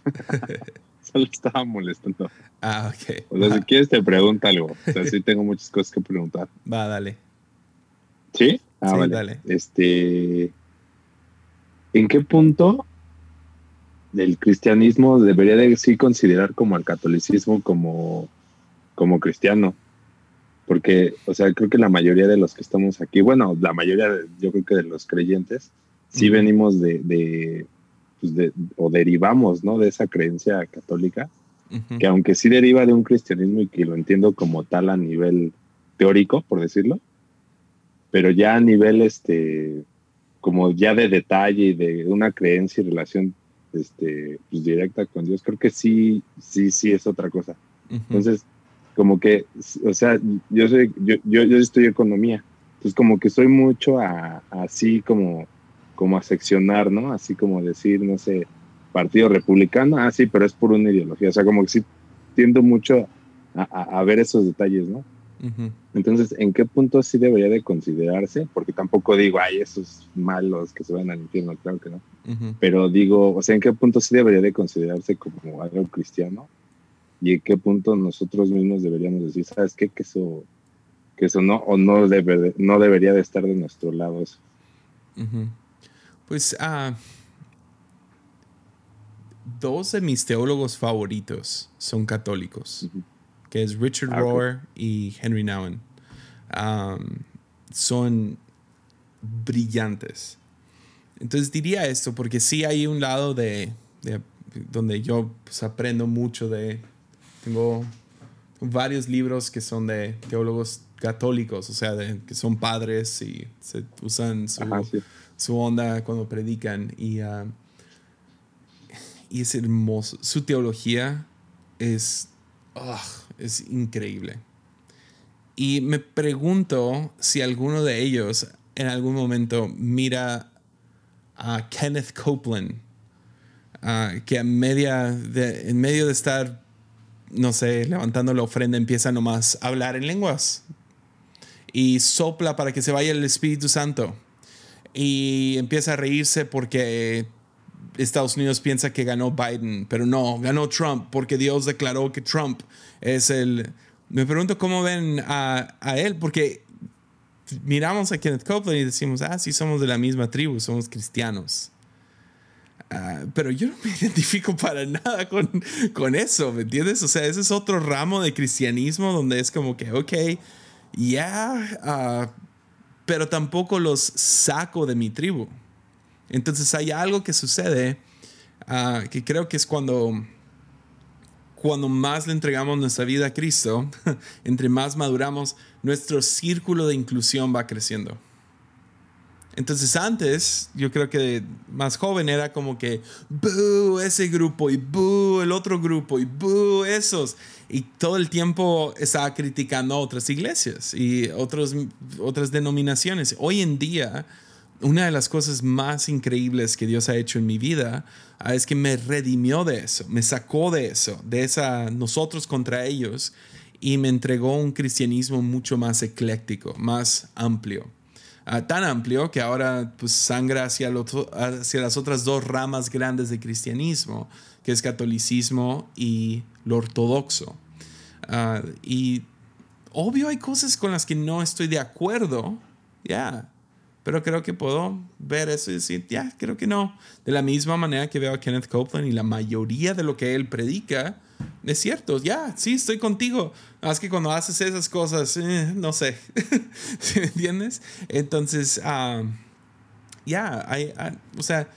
Solo estaba molestando. Ah, ok. O sea, si quieres te pregunta algo. O sea, sí tengo muchas cosas que preguntar. Va, dale. ¿Sí? Ah, vale. dale. Este, ¿En qué punto del cristianismo debería de sí considerar como al catolicismo como, como cristiano? Porque, o sea, creo que la mayoría de los que estamos aquí, bueno, la mayoría, yo creo que de los creyentes, sí venimos de, de, pues de, o derivamos, ¿no? De esa creencia católica, que aunque sí deriva de un cristianismo y que lo entiendo como tal a nivel teórico, por decirlo, pero ya a nivel este como ya de detalle y de una creencia y relación este pues directa con Dios creo que sí sí sí es otra cosa. Entonces como que o sea yo soy yo yo, yo estudio economía entonces como que soy mucho a, así como como a seccionar no así como decir no sé partido republicano ah sí pero es por una ideología o sea como que sí tiendo mucho a, a ver esos detalles no entonces, ¿en qué punto sí debería de considerarse? Porque tampoco digo, ay, esos malos que se van al infierno, claro que no. Pero digo, o sea, ¿en qué punto sí debería de considerarse como algo cristiano? ¿Y en qué punto nosotros mismos deberíamos decir, sabes qué, que eso, que eso no, o no, debe, no debería de estar de nuestro lado eso? Pues, ah, dos de mis teólogos favoritos son católicos que es Richard ah, Rohr y Henry Nouwen. son brillantes. Entonces diría esto porque sí hay un lado de, donde yo pues, aprendo mucho de... Tengo varios libros que son de teólogos católicos, o sea, de, que son padres y se usan su, onda cuando predican. Y, y es hermoso. Su teología es es increíble. Y me pregunto si alguno de ellos en algún momento mira a Kenneth Copeland, que en, media en medio de estar, no sé, levantando la ofrenda, empieza nomás a hablar en lenguas y sopla para que se vaya el Espíritu Santo y empieza a reírse porque Estados Unidos piensa que ganó Biden, pero no, ganó Trump porque Dios declaró que Trump es el... Me pregunto cómo ven a, él, porque miramos a Kenneth Copeland y decimos, ah, sí, somos de la misma tribu, somos cristianos. Ah, pero yo no me identifico para nada con, con eso, ¿me entiendes? O sea, ese es otro ramo de cristianismo donde es como que, ok, ya, ah, pero tampoco los saco de mi tribu. Entonces hay algo que sucede ah, que creo que es cuando, cuando más le entregamos nuestra vida a Cristo, entre más maduramos, nuestro círculo de inclusión va creciendo. Entonces antes, yo creo que más joven era como que, ¡boo! Ese grupo y ¡boo! El otro grupo y ¡boo! Esos. Y todo el tiempo estaba criticando a otras iglesias y otros, otras denominaciones. Hoy en día una de las cosas más increíbles que Dios ha hecho en mi vida ah, es que me redimió de eso, me sacó de eso, de esa nosotros contra ellos y me entregó un cristianismo mucho más ecléctico, más amplio. Ah, tan amplio que ahora pues, sangra hacia, las otras dos ramas grandes de cristianismo, que es catolicismo y lo ortodoxo. Ah, y obvio hay cosas con las que no estoy de acuerdo, ya, pero creo que puedo ver eso y decir, ya, creo que no. De la misma manera que veo a Kenneth Copeland y la mayoría de lo que él predica, es cierto, ya, sí, estoy contigo. Más que cuando haces esas cosas, eh, no sé, ¿me entiendes? Entonces, ah, ya, ah, o sea,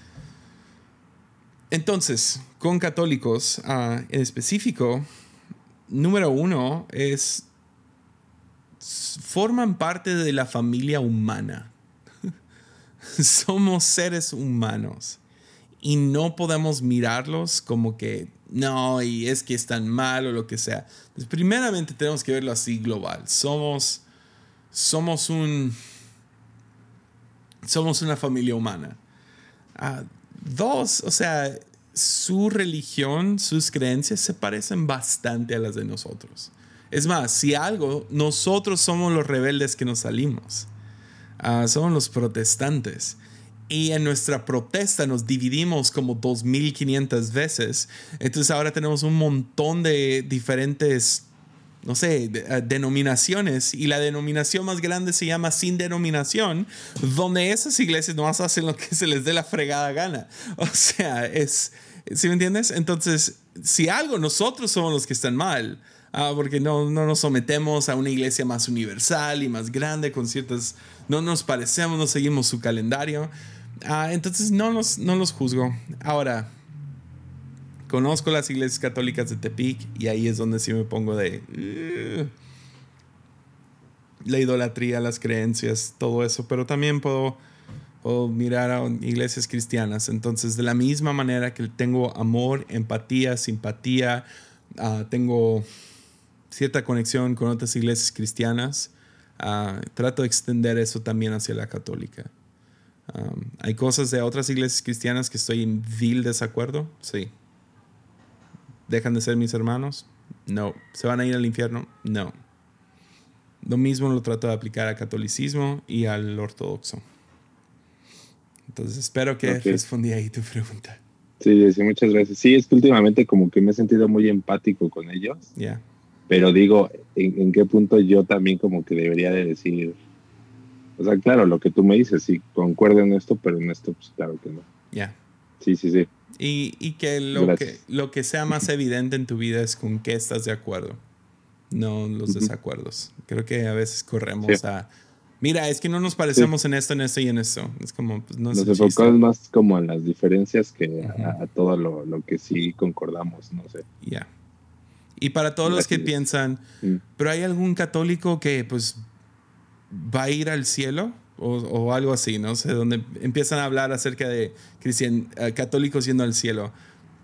entonces, con católicos ah, en específico, número uno es, forman parte de la familia humana. Somos seres humanos y no podemos mirarlos como que no, y es que están mal o lo que sea. Primeramente tenemos que verlo así global. Somos, somos un, somos una familia humana. Ah, dos, o sea, su religión, sus creencias se parecen bastante a las de nosotros. Es más, si algo, nosotros somos los rebeldes que nos salimos. Ah, somos los protestantes y en nuestra protesta nos dividimos como 2.500 veces. Entonces ahora tenemos un montón de diferentes, no sé, eh, denominaciones y la denominación más grande se llama sin denominación, donde esas iglesias no hacen lo que se les dé la fregada gana. O sea, es, ¿sí me entiendes? Entonces, si algo, nosotros somos los que están mal. Ah, porque no, no nos sometemos a una iglesia más universal y más grande con ciertas, no nos parecemos, no seguimos su calendario. Ah, entonces no los, no los juzgo. Ahora, conozco las iglesias católicas de Tepic y ahí es donde sí me pongo de... la idolatría, las creencias, todo eso, pero también puedo, mirar a iglesias cristianas. Entonces, de la misma manera que tengo amor, empatía, simpatía, ah, tengo cierta conexión con otras iglesias cristianas, ah, trato de extender eso también hacia la católica. Um, ¿Hay cosas de otras iglesias cristianas que estoy en vil desacuerdo? Sí. ¿Dejan de ser mis hermanos? No. ¿Se van a ir al infierno? No. Lo mismo lo trato de aplicar al catolicismo y al ortodoxo. Entonces espero que respondí ahí tu pregunta. Sí, sí, muchas gracias. Sí, es que últimamente como que me he sentido muy empático con ellos. Ya. Pero digo, ¿en, ¿en, qué punto yo también como que debería de decir, o sea, claro, lo que tú me dices, sí, concuerdo en esto, pero en esto, pues claro que no. Ya. Sí, sí, sí. Y, que, lo que lo que sea más evidente en tu vida es con qué estás de acuerdo, no los desacuerdos. Creo que a veces corremos a... Mira, es que no nos parecemos en esto, en esto y en esto. Es como, pues, no Nos enfocamos más como en las diferencias que a, todo lo, lo, que sí concordamos, no sé. Ya. Y para todos los que piensan, mm. pero hay algún católico que pues va a ir al cielo o, algo así, no sé, donde empiezan a hablar acerca de cristian, eh, católicos yendo al cielo.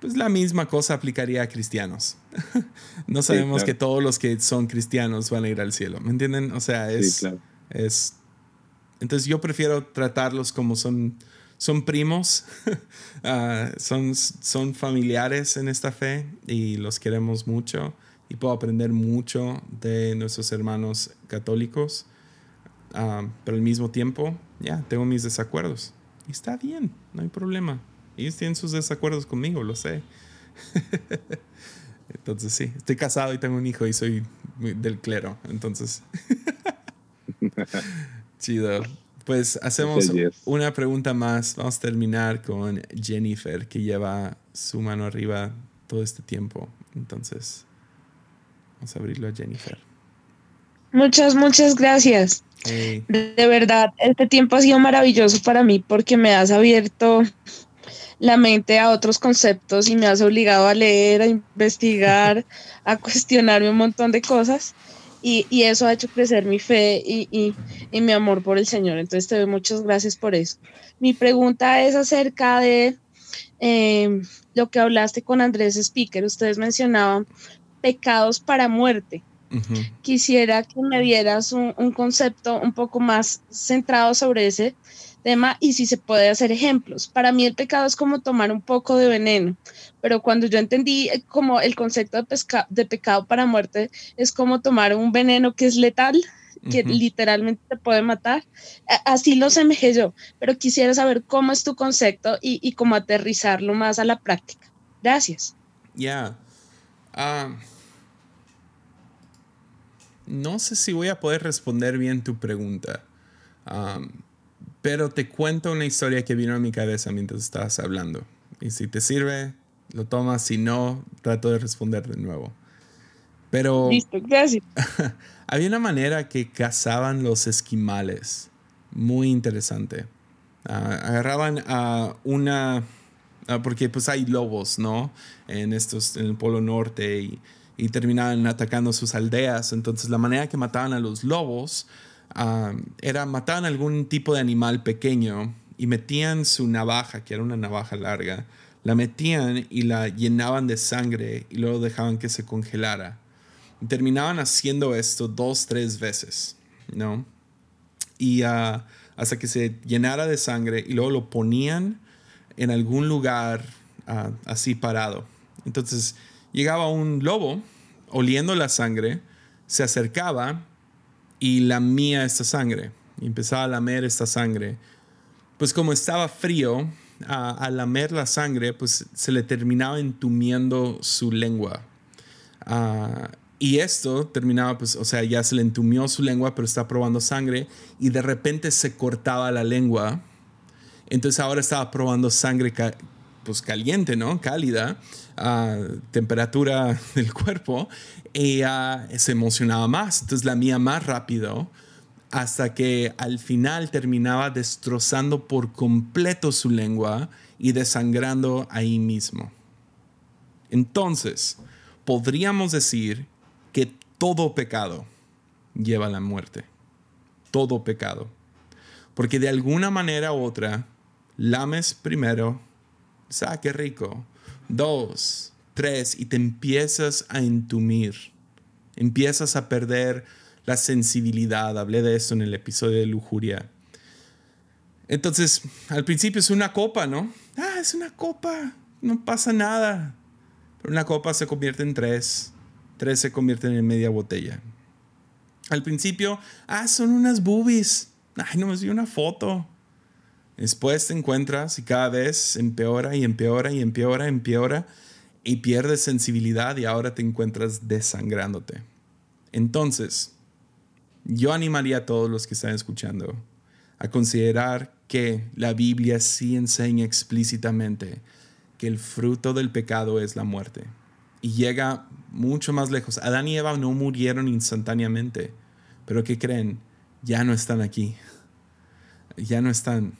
Pues la misma cosa aplicaría a cristianos. no sabemos que todos los que son cristianos van a ir al cielo, ¿me entienden? O sea, es... es entonces yo prefiero tratarlos como son, son primos, ah, son, son familiares en esta fe y los queremos mucho y puedo aprender mucho de nuestros hermanos católicos Ah, pero al mismo tiempo, ya, tengo mis desacuerdos. Y está bien, no hay problema. Ellos tienen sus desacuerdos conmigo, lo sé. entonces sí, estoy casado y tengo un hijo y soy del clero. Entonces, chido. Pues hacemos una pregunta más. Vamos a terminar con Jennifer, que lleva su mano arriba todo este tiempo. Entonces, vamos a abrirlo a Jennifer. Muchas, muchas gracias. De verdad, este tiempo ha sido maravilloso para mí porque me has abierto la mente a otros conceptos y me has obligado a leer, a investigar, a cuestionarme un montón de cosas. Y, eso ha hecho crecer mi fe y, mi amor por el Señor. Entonces te doy muchas gracias por eso. Mi pregunta es acerca de eh, lo que hablaste con Andrés Speaker. Ustedes mencionaban pecados para muerte. Quisiera que me dieras un, concepto un poco más centrado sobre ese tema y si se puede hacer ejemplos. Para mí el pecado es como tomar un poco de veneno, pero cuando yo entendí eh, como el concepto de, de pecado para muerte es como tomar un veneno que es letal, que literalmente te puede matar. Así lo semejé yo, pero quisiera saber cómo es tu concepto y, cómo aterrizarlo más a la práctica. Gracias. Ya. Ah, no sé si voy a poder responder bien tu pregunta, pero te cuento una historia que vino a mi cabeza mientras estabas hablando. Y si te sirve, lo tomas, si no, trato de responder de nuevo. Pero... Listo, gracias. había una manera que cazaban los esquimales, muy interesante. Ah, agarraban a una... Ah, porque pues hay lobos, ¿no? En, estos, en el Polo Norte y, y terminaban atacando sus aldeas. Entonces la manera que mataban a los lobos ah, era mataban algún tipo de animal pequeño y metían su navaja, que era una navaja larga, la metían y la llenaban de sangre y luego dejaban que se congelara. terminaban haciendo esto dos, tres veces, ¿no? Y ah, hasta que se llenara de sangre y luego lo ponían en algún lugar ah, así parado. Entonces llegaba un lobo oliendo la sangre, se acercaba y lamía esta sangre. Y empezaba a lamer esta sangre pues como estaba frío, al lamer la sangre, pues se le terminaba entumiendo su lengua. Ah, y esto terminaba, pues, o sea, ya se le entumió su lengua, pero está probando sangre y de repente se cortaba la lengua. Entonces ahora estaba probando sangre pues caliente, ¿no? Cálida, temperatura del cuerpo, y se emocionaba más. Entonces la mía más rápido hasta que al final terminaba destrozando por completo su lengua y desangrando ahí mismo. Entonces, podríamos decir que todo pecado lleva a la muerte. Todo pecado. Porque de alguna manera u otra, lames primero, ah, qué rico. Dos, tres, y te empiezas a entumir. Empiezas a perder la sensibilidad. Hablé de eso en el episodio de lujuria. Entonces, al principio es una copa, ¿no? Ah, es una copa, no pasa nada. Pero una copa se convierte en tres, tres se convierten en media botella. Al principio, ah, son unas boobies. Ay, no me vi una foto. Después te encuentras y cada vez empeora y empeora y empeora, empeora y pierdes sensibilidad y ahora te encuentras desangrándote. Entonces, yo animaría a todos los que están escuchando a considerar que la Biblia sí enseña explícitamente que el fruto del pecado es la muerte. Y llega mucho más lejos. Adán y Eva no murieron instantáneamente, pero ¿qué creen? Ya no están aquí. Ya no están.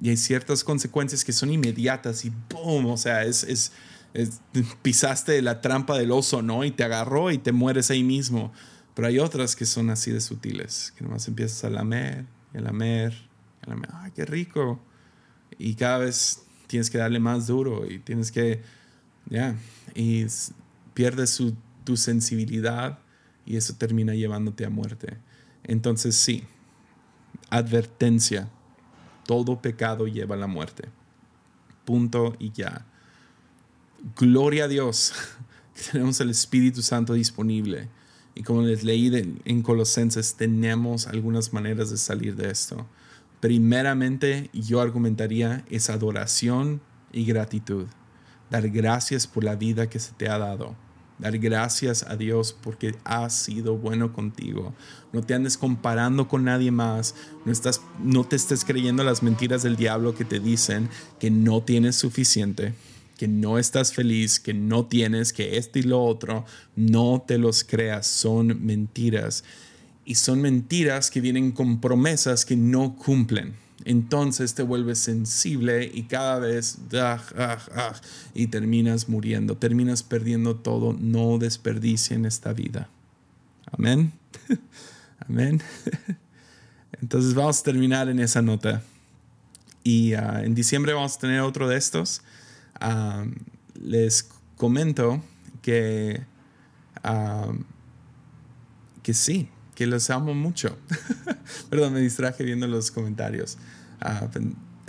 Y hay ciertas consecuencias que son inmediatas y ¡boom! O sea, es, es, es pisaste la trampa del oso, ¿no? Y te agarró y te mueres ahí mismo. Pero hay otras que son así de sutiles, que nomás empiezas a lamer, y a lamer, y a lamer. ¡Ay, qué rico! Y cada vez tienes que darle más duro y tienes que, ya, y pierdes tu sensibilidad y eso termina llevándote a muerte. Entonces sí, advertencia, todo pecado lleva a la muerte. Punto y ya. Gloria a Dios, tenemos el Espíritu Santo disponible y como les leí en Colosenses, tenemos algunas maneras de salir de esto. Primeramente, yo argumentaría es adoración y gratitud. Dar gracias por la vida que se te ha dado. Dar gracias a Dios porque ha sido bueno contigo. No te andes comparando con nadie más. No, estás, no te estés creyendo las mentiras del diablo que te dicen que no tienes suficiente que no estás feliz, que no tienes, que esto y lo otro, no te los creas, son mentiras. Y son mentiras que vienen con promesas que no cumplen. Entonces te vuelves sensible y cada vez ah, ah, ah, y terminas muriendo, terminas perdiendo todo. No desperdicien esta vida. Amén. Amén. Entonces vamos a terminar en esa nota. Y en diciembre vamos a tener otro de estos les comento que, que sí, que los amo mucho. Perdón, me distraje viendo los comentarios. Ah,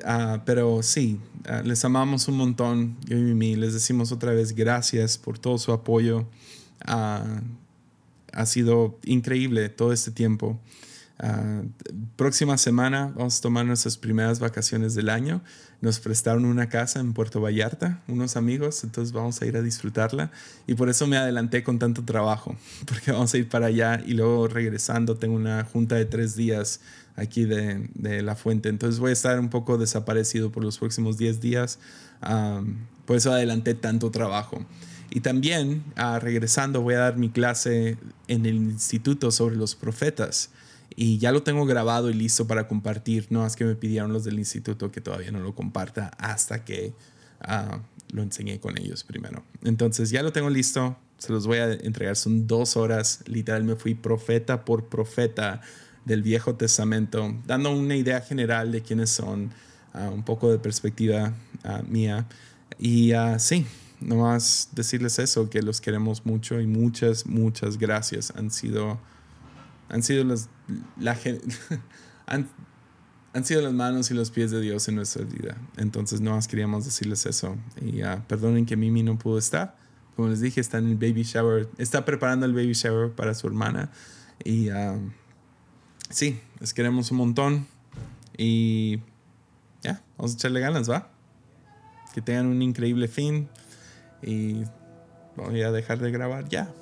ah, pero sí, ah, les amamos un montón, yo y Mimi. Les decimos otra vez gracias por todo su apoyo. ha sido increíble todo este tiempo. Uh, próxima semana vamos a tomar nuestras primeras vacaciones del año. Nos prestaron una casa en Puerto Vallarta, unos amigos, entonces vamos a ir a disfrutarla. Y por eso me adelanté con tanto trabajo, porque vamos a ir para allá y luego regresando tengo una junta de tres días aquí de, la fuente. Entonces voy a estar un poco desaparecido por los próximos 10 días. por eso adelanté tanto trabajo. Y también, ah, regresando, voy a dar mi clase en el instituto sobre los profetas. Y ya lo tengo grabado y listo para compartir. No es que me pidieron los del instituto que todavía no lo comparta hasta que ah, lo enseñé con ellos primero. Entonces ya lo tengo listo. Se los voy a entregar. Son dos horas. Literal me fui profeta por profeta del Viejo Testamento, dando una idea general de quiénes son, ah, un poco de perspectiva mía. Y sí, nomás decirles eso, que los queremos mucho y muchas, muchas gracias. Han sido, han sido las, la, han, han, sido las manos y los pies de Dios en nuestra vida. Entonces, nomás queríamos decirles eso. Y uh, perdonen que Mimi no pudo estar. Como les dije, está en el baby shower, está preparando el baby shower para su hermana. Y uh, sí, les queremos un montón. Y ya, vamos a echarle ganas, ¿va? Que tengan un increíble fin. Y voy a dejar de grabar ya.